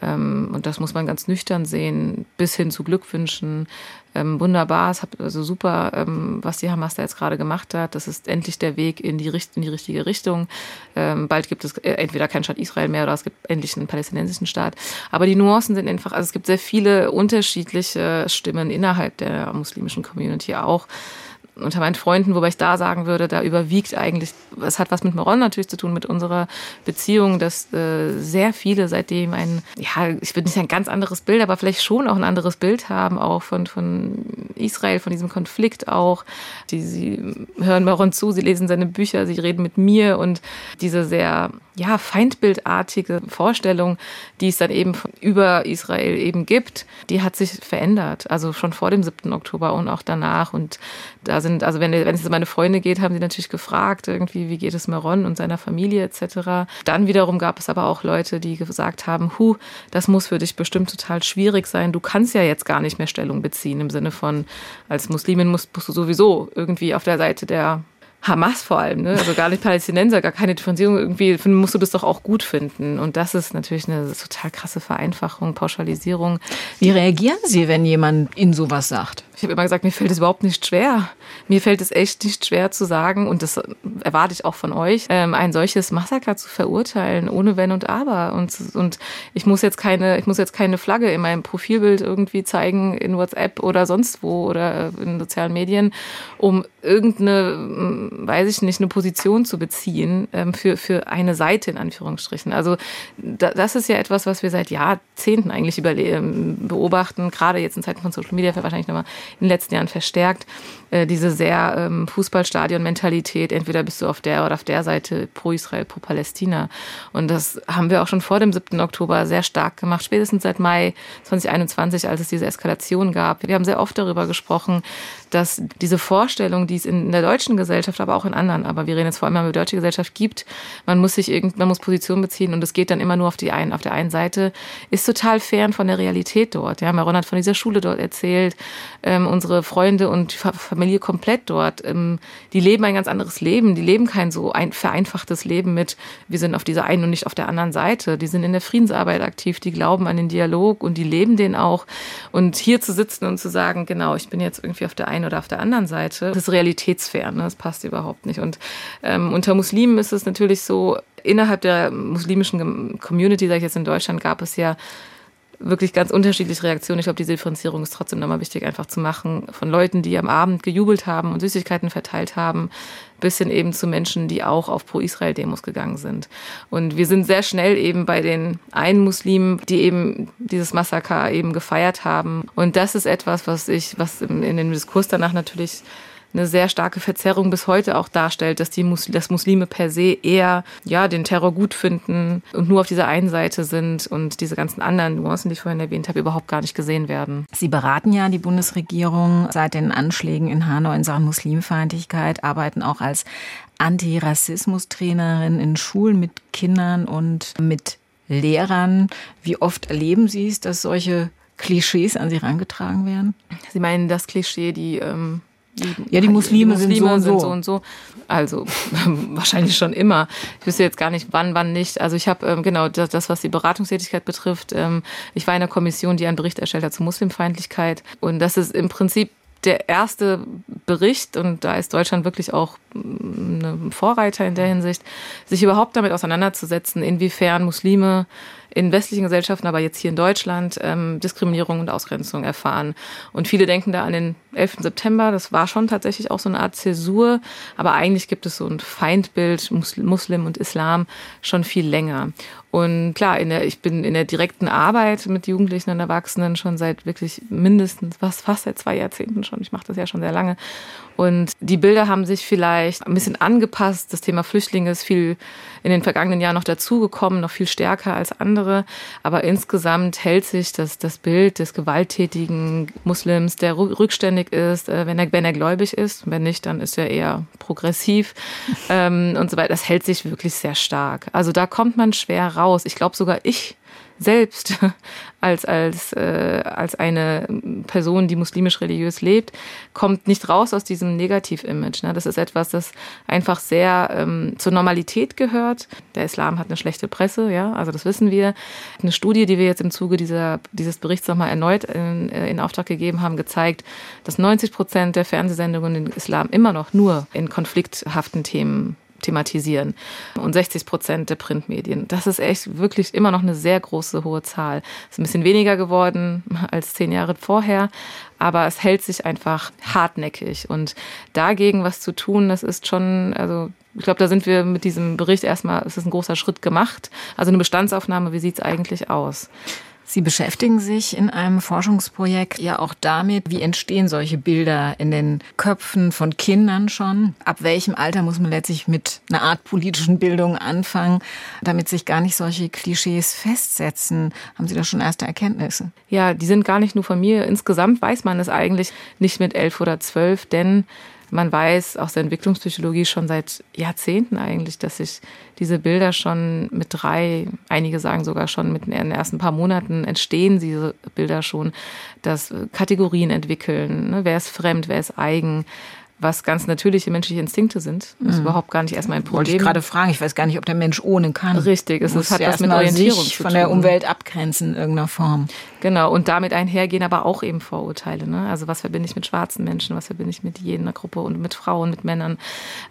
und das muss man ganz nüchtern sehen, bis hin zu Glückwünschen. ähm, wunderbar, es hat also super, ähm, was die Hamas da jetzt gerade gemacht hat. Das ist endlich der Weg in die, in die richtige Richtung. Ähm, bald gibt es äh, entweder keinen Staat Israel mehr oder es gibt endlich einen palästinensischen Staat. Aber die Nuancen sind einfach, also es gibt sehr viele unterschiedliche Stimmen innerhalb der muslimischen Community auch unter meinen Freunden, wobei ich da sagen würde, da überwiegt eigentlich, es hat was mit Meron natürlich zu tun, mit unserer Beziehung, dass äh, sehr viele seitdem ein, ja, ich würde nicht ein ganz anderes Bild, aber vielleicht schon auch ein anderes Bild haben, auch von, von Israel, von diesem Konflikt auch. Die, sie hören Meron zu, sie lesen seine Bücher, sie reden mit mir und diese sehr, ja, feindbildartige Vorstellung, die es dann eben über Israel eben gibt, die hat sich verändert. Also schon vor dem 7. Oktober und auch danach und da sind, also wenn, wenn es um meine Freunde geht, haben sie natürlich gefragt, irgendwie, wie geht es Meron und seiner Familie etc. Dann wiederum gab es aber auch Leute, die gesagt haben, hu, das muss für dich bestimmt total schwierig sein. Du kannst ja jetzt gar nicht mehr Stellung beziehen im Sinne von, als Muslimin musst, musst du sowieso irgendwie auf der Seite der Hamas vor allem, ne? also gar nicht Palästinenser, gar keine Differenzierung, irgendwie musst du das doch auch gut finden. Und das ist natürlich eine total krasse Vereinfachung, Pauschalisierung. Wie reagieren Sie, wenn jemand Ihnen sowas sagt? Ich habe immer gesagt, mir fällt es überhaupt nicht schwer. Mir fällt es echt nicht schwer zu sagen, und das erwarte ich auch von euch, ähm, ein solches Massaker zu verurteilen, ohne Wenn und Aber. Und, und ich muss jetzt keine, ich muss jetzt keine Flagge in meinem Profilbild irgendwie zeigen in WhatsApp oder sonst wo oder in sozialen Medien, um irgendeine, hm, weiß ich nicht, eine Position zu beziehen ähm, für, für eine Seite in Anführungsstrichen. Also das ist ja etwas, was wir seit Jahrzehnten eigentlich beobachten, gerade jetzt in Zeiten von Social Media wahrscheinlich nochmal in den letzten Jahren verstärkt, äh, diese sehr ähm, Fußballstadion-Mentalität, entweder bist du auf der oder auf der Seite pro Israel, pro Palästina. Und das haben wir auch schon vor dem 7. Oktober sehr stark gemacht, spätestens seit Mai 2021, als es diese Eskalation gab. Wir haben sehr oft darüber gesprochen, dass diese Vorstellung, die es in der deutschen Gesellschaft, aber auch in anderen, aber wir reden jetzt vor allem über die deutsche Gesellschaft gibt, man muss sich irgend, man muss Position beziehen und es geht dann immer nur auf die einen, auf der einen Seite, ist total fern von der Realität dort. Ja, Maron hat von dieser Schule dort erzählt, ähm, unsere Freunde und Familie komplett dort, ähm, die leben ein ganz anderes Leben, die leben kein so ein vereinfachtes Leben mit, wir sind auf dieser einen und nicht auf der anderen Seite, die sind in der Friedensarbeit aktiv, die glauben an den Dialog und die leben den auch und hier zu sitzen und zu sagen, genau, ich bin jetzt irgendwie auf der einen oder auf der anderen Seite, das ist realitätsfern, ne? das passt überhaupt nicht und ähm, unter Muslimen ist es natürlich so, innerhalb der muslimischen Community, sage ich jetzt in Deutschland, gab es ja wirklich ganz unterschiedliche Reaktionen. Ich glaube, diese Differenzierung ist trotzdem nochmal wichtig, einfach zu machen. Von Leuten, die am Abend gejubelt haben und Süßigkeiten verteilt haben, bis hin eben zu Menschen, die auch auf Pro-Israel-Demos gegangen sind. Und wir sind sehr schnell eben bei den einen Muslimen, die eben dieses Massaker eben gefeiert haben. Und das ist etwas, was ich, was in dem Diskurs danach natürlich eine sehr starke Verzerrung bis heute auch darstellt, dass die Mus dass Muslime per se eher ja den Terror gut finden und nur auf dieser einen Seite sind und diese ganzen anderen Nuancen, die ich vorhin erwähnt habe, überhaupt gar nicht gesehen werden. Sie beraten ja die Bundesregierung seit den Anschlägen in Hanau in Sachen Muslimfeindlichkeit, arbeiten auch als Antirassismus-Trainerin in Schulen mit Kindern und mit Lehrern. Wie oft erleben Sie es, dass solche Klischees an Sie herangetragen werden? Sie meinen das Klischee, die ähm, ja, die Muslime, die Muslime sind, so, sind so und so. Also wahrscheinlich schon immer. Ich wüsste jetzt gar nicht, wann, wann nicht. Also ich habe ähm, genau das, das, was die Beratungstätigkeit betrifft. Ähm, ich war in einer Kommission, die einen Bericht erstellt hat zur Muslimfeindlichkeit. Und das ist im Prinzip der erste Bericht, und da ist Deutschland wirklich auch mm, eine Vorreiter in der Hinsicht, sich überhaupt damit auseinanderzusetzen, inwiefern Muslime in westlichen Gesellschaften, aber jetzt hier in Deutschland, ähm, Diskriminierung und Ausgrenzung erfahren. Und viele denken da an den 11. September, das war schon tatsächlich auch so eine Art Zäsur, aber eigentlich gibt es so ein Feindbild Muslim und Islam schon viel länger. Und klar, in der, ich bin in der direkten Arbeit mit Jugendlichen und Erwachsenen schon seit wirklich mindestens, was, fast seit zwei Jahrzehnten schon. Ich mache das ja schon sehr lange. Und die Bilder haben sich vielleicht ein bisschen angepasst. Das Thema Flüchtlinge ist viel in den vergangenen Jahren noch dazugekommen, noch viel stärker als andere. Aber insgesamt hält sich das, das Bild des gewalttätigen Muslims, der rückständig ist, äh, wenn er, wenn er gläubig ist. Wenn nicht, dann ist er eher progressiv ähm, und so weiter. Das hält sich wirklich sehr stark. Also da kommt man schwer raus. Ich glaube sogar ich selbst als, als, äh, als eine Person, die muslimisch religiös lebt, kommt nicht raus aus diesem Negativ-Image. Ne? Das ist etwas, das einfach sehr ähm, zur Normalität gehört. Der Islam hat eine schlechte Presse, ja, also das wissen wir. Eine Studie, die wir jetzt im Zuge dieser, dieses Berichts nochmal erneut in, äh, in Auftrag gegeben haben, gezeigt, dass 90 Prozent der Fernsehsendungen im Islam immer noch nur in konflikthaften Themen thematisieren. Und 60 Prozent der Printmedien. Das ist echt wirklich immer noch eine sehr große, hohe Zahl. Ist ein bisschen weniger geworden als zehn Jahre vorher, aber es hält sich einfach hartnäckig. Und dagegen was zu tun, das ist schon, also ich glaube, da sind wir mit diesem Bericht erstmal, es ist ein großer Schritt gemacht. Also eine Bestandsaufnahme, wie sieht es eigentlich aus? Sie beschäftigen sich in einem Forschungsprojekt ja auch damit, wie entstehen solche Bilder in den Köpfen von Kindern schon. Ab welchem Alter muss man letztlich mit einer Art politischen Bildung anfangen, damit sich gar nicht solche Klischees festsetzen? Haben Sie da schon erste Erkenntnisse? Ja, die sind gar nicht nur von mir. Insgesamt weiß man es eigentlich nicht mit elf oder zwölf, denn man weiß aus der Entwicklungspsychologie schon seit Jahrzehnten eigentlich, dass sich diese Bilder schon mit drei, einige sagen sogar schon mit den ersten paar Monaten entstehen diese Bilder schon, dass Kategorien entwickeln, ne? wer ist fremd, wer ist eigen, was ganz natürliche menschliche Instinkte sind. Das ist mhm. überhaupt gar nicht erstmal ein Problem. Wollte ich gerade fragen. Ich weiß gar nicht, ob der Mensch ohne kann. Richtig, es hat was mit Orientierung sich zu tun. von der Umwelt abgrenzen in irgendeiner Form. Genau, und damit einhergehen aber auch eben Vorurteile. Ne? Also was verbinde ich mit schwarzen Menschen, was verbinde ich mit jener Gruppe und mit Frauen, mit Männern.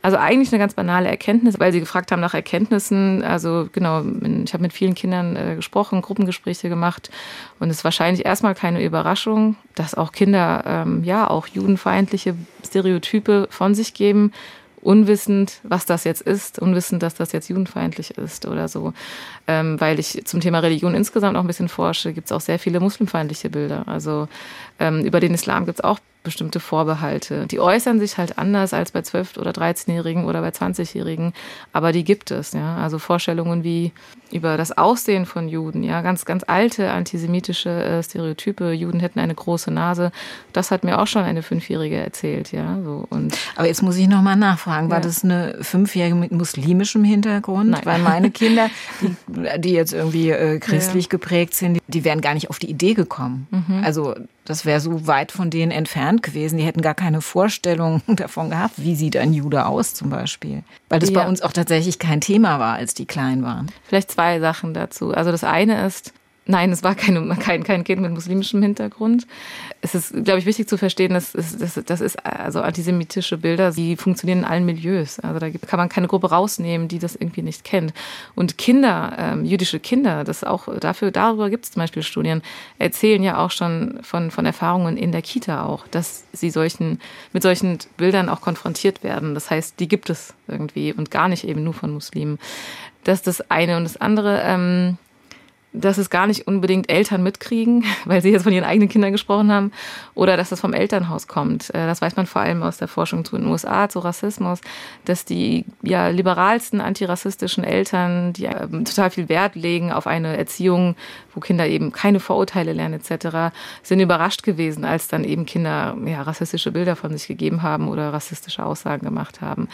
Also eigentlich eine ganz banale Erkenntnis, weil Sie gefragt haben nach Erkenntnissen. Also genau, ich habe mit vielen Kindern äh, gesprochen, Gruppengespräche gemacht und es ist wahrscheinlich erstmal keine Überraschung, dass auch Kinder ähm, ja auch judenfeindliche Stereotype von sich geben, unwissend, was das jetzt ist, unwissend, dass das jetzt judenfeindlich ist oder so. Ähm, weil ich zum Thema Religion insgesamt auch ein bisschen forsche, gibt es auch sehr viele muslimfeindliche Bilder. Also ähm, über den Islam gibt es auch bestimmte Vorbehalte. Die äußern sich halt anders als bei 12- oder 13-Jährigen oder bei 20-Jährigen, aber die gibt es, ja. Also Vorstellungen wie über das Aussehen von Juden, ja, ganz, ganz alte antisemitische äh, Stereotype, Juden hätten eine große Nase, das hat mir auch schon eine Fünfjährige erzählt, ja, so. Und aber jetzt muss ich nochmal nachfragen, war ja. das eine Fünfjährige mit muslimischem Hintergrund? Nein. Weil meine Kinder, die, die jetzt irgendwie äh, christlich ja. geprägt sind, die wären gar nicht auf die Idee gekommen. Mhm. Also das wäre so weit von denen entfernt gewesen. Die hätten gar keine Vorstellung davon gehabt, wie sieht ein Jude aus zum Beispiel. Weil das ja. bei uns auch tatsächlich kein Thema war, als die klein waren. Vielleicht zwei Sachen dazu. Also das eine ist, Nein, es war keine, kein, kein Kind mit muslimischem Hintergrund. Es ist, glaube ich, wichtig zu verstehen, dass das, das, das ist also antisemitische Bilder, die funktionieren in allen Milieus. Also da kann man keine Gruppe rausnehmen, die das irgendwie nicht kennt. Und Kinder, ähm, jüdische Kinder, das auch dafür, darüber gibt es zum Beispiel Studien, erzählen ja auch schon von, von Erfahrungen in der Kita auch, dass sie solchen, mit solchen Bildern auch konfrontiert werden. Das heißt, die gibt es irgendwie und gar nicht eben nur von Muslimen. Das ist das eine. Und das andere, ähm, dass es gar nicht unbedingt Eltern mitkriegen, weil sie jetzt von ihren eigenen Kindern gesprochen haben, oder dass es vom Elternhaus kommt. Äh, das weiß man vor allem aus der Forschung zu den USA, zu Rassismus, dass die ja, liberalsten antirassistischen Eltern, die ähm, total viel Wert legen auf eine Erziehung, wo Kinder eben keine Vorurteile lernen etc., sind überrascht gewesen, als dann eben Kinder ja, rassistische Bilder von sich gegeben haben oder rassistische Aussagen gemacht haben.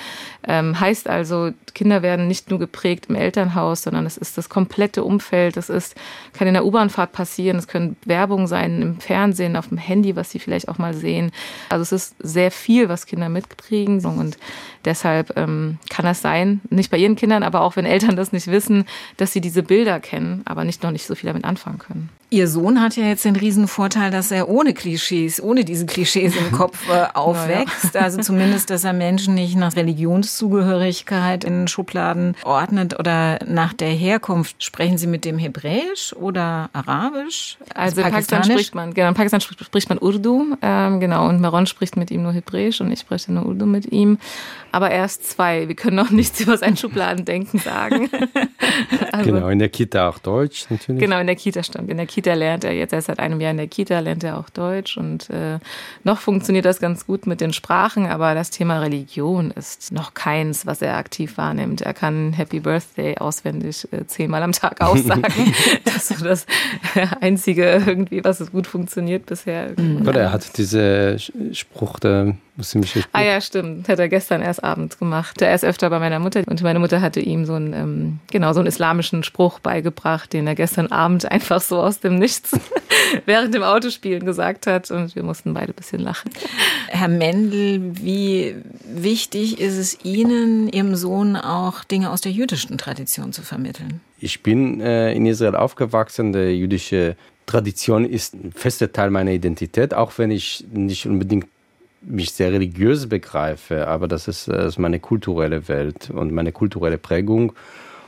Ähm, heißt also, Kinder werden nicht nur geprägt im Elternhaus, sondern es ist das komplette Umfeld, es ist ist, kann in der U-Bahnfahrt passieren, es können Werbung sein im Fernsehen, auf dem Handy, was sie vielleicht auch mal sehen. Also es ist sehr viel, was Kinder mitkriegen und deshalb ähm, kann das sein, nicht bei ihren Kindern, aber auch wenn Eltern das nicht wissen, dass sie diese Bilder kennen, aber nicht noch nicht so viel damit anfangen können. Ihr Sohn hat ja jetzt den riesen Vorteil, dass er ohne Klischees, ohne diese Klischees im Kopf äh, aufwächst. Ja. Also zumindest, dass er Menschen nicht nach Religionszugehörigkeit in Schubladen ordnet oder nach der Herkunft. Sprechen Sie mit dem Hebräisch oder Arabisch? Also, also in Pakistan spricht man, genau, in Pakistan spricht man Urdu, ähm, genau, und Maron spricht mit ihm nur Hebräisch und ich spreche nur Urdu mit ihm. Aber er ist zwei. Wir können noch nichts über sein Schubladendenken sagen. also, genau, in der Kita auch Deutsch natürlich. Genau, in der Kita stimmt. In der Kita lernt er jetzt, er ist seit einem Jahr in der Kita, lernt er auch Deutsch und äh, noch funktioniert das ganz gut mit den Sprachen, aber das Thema Religion ist noch keins, was er aktiv wahrnimmt. Er kann Happy Birthday auswendig äh, zehnmal am Tag aussagen, Das ist das Einzige irgendwie, was gut funktioniert bisher. Oder er hat diese Spruch, der muslimische Spruch. Ah ja, stimmt. Hat er gestern erst abends gemacht. Er ist öfter bei meiner Mutter und meine Mutter hatte ihm so einen, ähm, genau, so einen islamischen Spruch beigebracht, den er gestern Abend einfach so aus dem Nichts während dem Autospielen gesagt hat und wir mussten beide ein bisschen lachen. Herr Mendel, wie wichtig ist es Ihnen, Ihrem Sohn auch Dinge aus der jüdischen Tradition zu vermitteln? Ich bin äh, in Israel aufgewachsen. Die jüdische Tradition ist ein fester Teil meiner Identität, auch wenn ich nicht unbedingt mich sehr religiös begreife, aber das ist, das ist meine kulturelle Welt und meine kulturelle Prägung.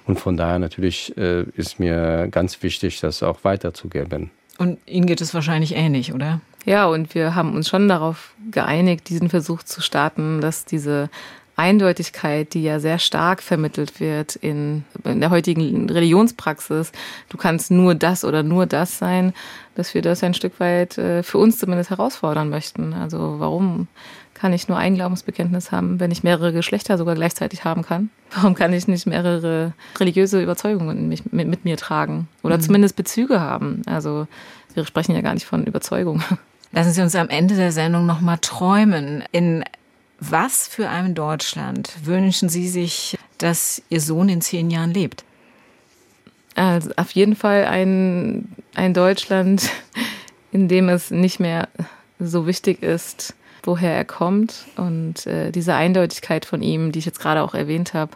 Und von daher natürlich äh, ist mir ganz wichtig, das auch weiterzugeben. Und Ihnen geht es wahrscheinlich ähnlich, oder? Ja, und wir haben uns schon darauf geeinigt, diesen Versuch zu starten, dass diese Eindeutigkeit, die ja sehr stark vermittelt wird in, in, der heutigen Religionspraxis, du kannst nur das oder nur das sein, dass wir das ein Stück weit äh, für uns zumindest herausfordern möchten. Also warum kann ich nur ein Glaubensbekenntnis haben, wenn ich mehrere Geschlechter sogar gleichzeitig haben kann? Warum kann ich nicht mehrere religiöse Überzeugungen mit, mit, mit mir tragen oder mhm. zumindest Bezüge haben? Also wir sprechen ja gar nicht von Überzeugung. Lassen Sie uns am Ende der Sendung noch mal träumen. In was für einem Deutschland wünschen Sie sich, dass Ihr Sohn in zehn Jahren lebt? Also auf jeden Fall ein, ein Deutschland, in dem es nicht mehr so wichtig ist, woher er kommt und äh, diese Eindeutigkeit von ihm, die ich jetzt gerade auch erwähnt habe,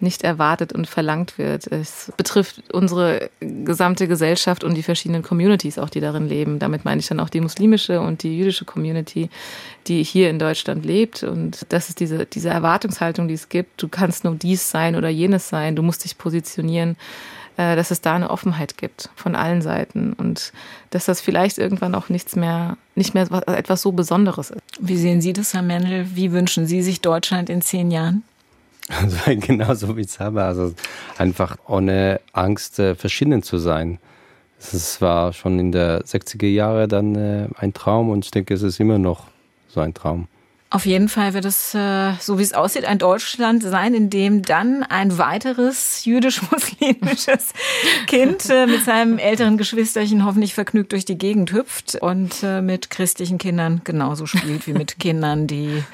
nicht erwartet und verlangt wird. Es betrifft unsere gesamte Gesellschaft und die verschiedenen Communities auch, die darin leben. Damit meine ich dann auch die muslimische und die jüdische Community, die hier in Deutschland lebt. Und das ist diese, diese Erwartungshaltung, die es gibt. Du kannst nur dies sein oder jenes sein. Du musst dich positionieren äh, dass es da eine Offenheit gibt von allen Seiten und dass das vielleicht irgendwann auch nichts mehr, nicht mehr etwas so Besonderes ist. Wie sehen Sie das, Herr Mendel? Wie wünschen Sie sich Deutschland in zehn Jahren? Also genauso wie ich es habe. Also einfach ohne Angst, äh, verschieden zu sein. Es war schon in der 60er Jahre dann äh, ein Traum und ich denke, es ist immer noch so ein Traum. Auf jeden Fall wird es, äh, so wie es aussieht, ein Deutschland sein, in dem dann ein weiteres jüdisch-muslimisches Kind äh, mit seinem älteren Geschwisterchen hoffentlich vergnügt durch die Gegend hüpft und äh, mit christlichen Kindern genauso spielt wie mit Kindern, die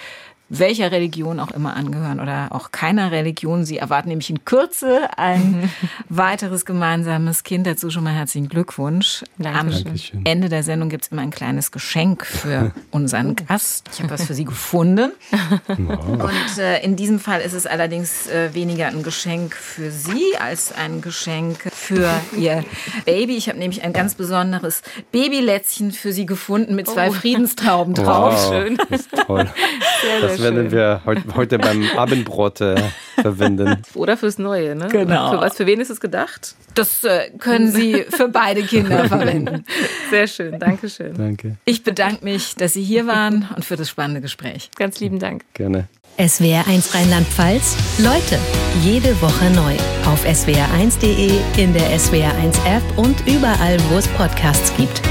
welcher Religion auch immer angehören oder auch keiner Religion. Sie erwarten nämlich in Kürze ein weiteres gemeinsames Kind. Dazu schon mal herzlichen Glückwunsch. Am Dankeschön. Ende der Sendung gibt es immer ein kleines Geschenk für unseren Gast. Ich habe was für Sie gefunden. Und äh, in diesem Fall ist es allerdings äh, weniger ein Geschenk für Sie als ein Geschenk für Ihr Baby. Ich habe nämlich ein ganz besonderes Babylätzchen für Sie gefunden mit zwei oh. Friedenstrauben drauf. Wow, Schön. Das ist toll. Sehr, sehr das werden wir heute beim Abendbrot äh, verwenden. Oder fürs Neue, ne? Genau. Für was? Für wen ist es gedacht? Das äh, können Sie für beide Kinder verwenden. Sehr schön, danke schön. Danke. Ich bedanke mich, dass Sie hier waren und für das spannende Gespräch. Ganz lieben Dank. Gerne. SWR1 Rheinland-Pfalz. Leute, jede Woche neu. Auf swr1.de, in der SWR1 App und überall, wo es Podcasts gibt.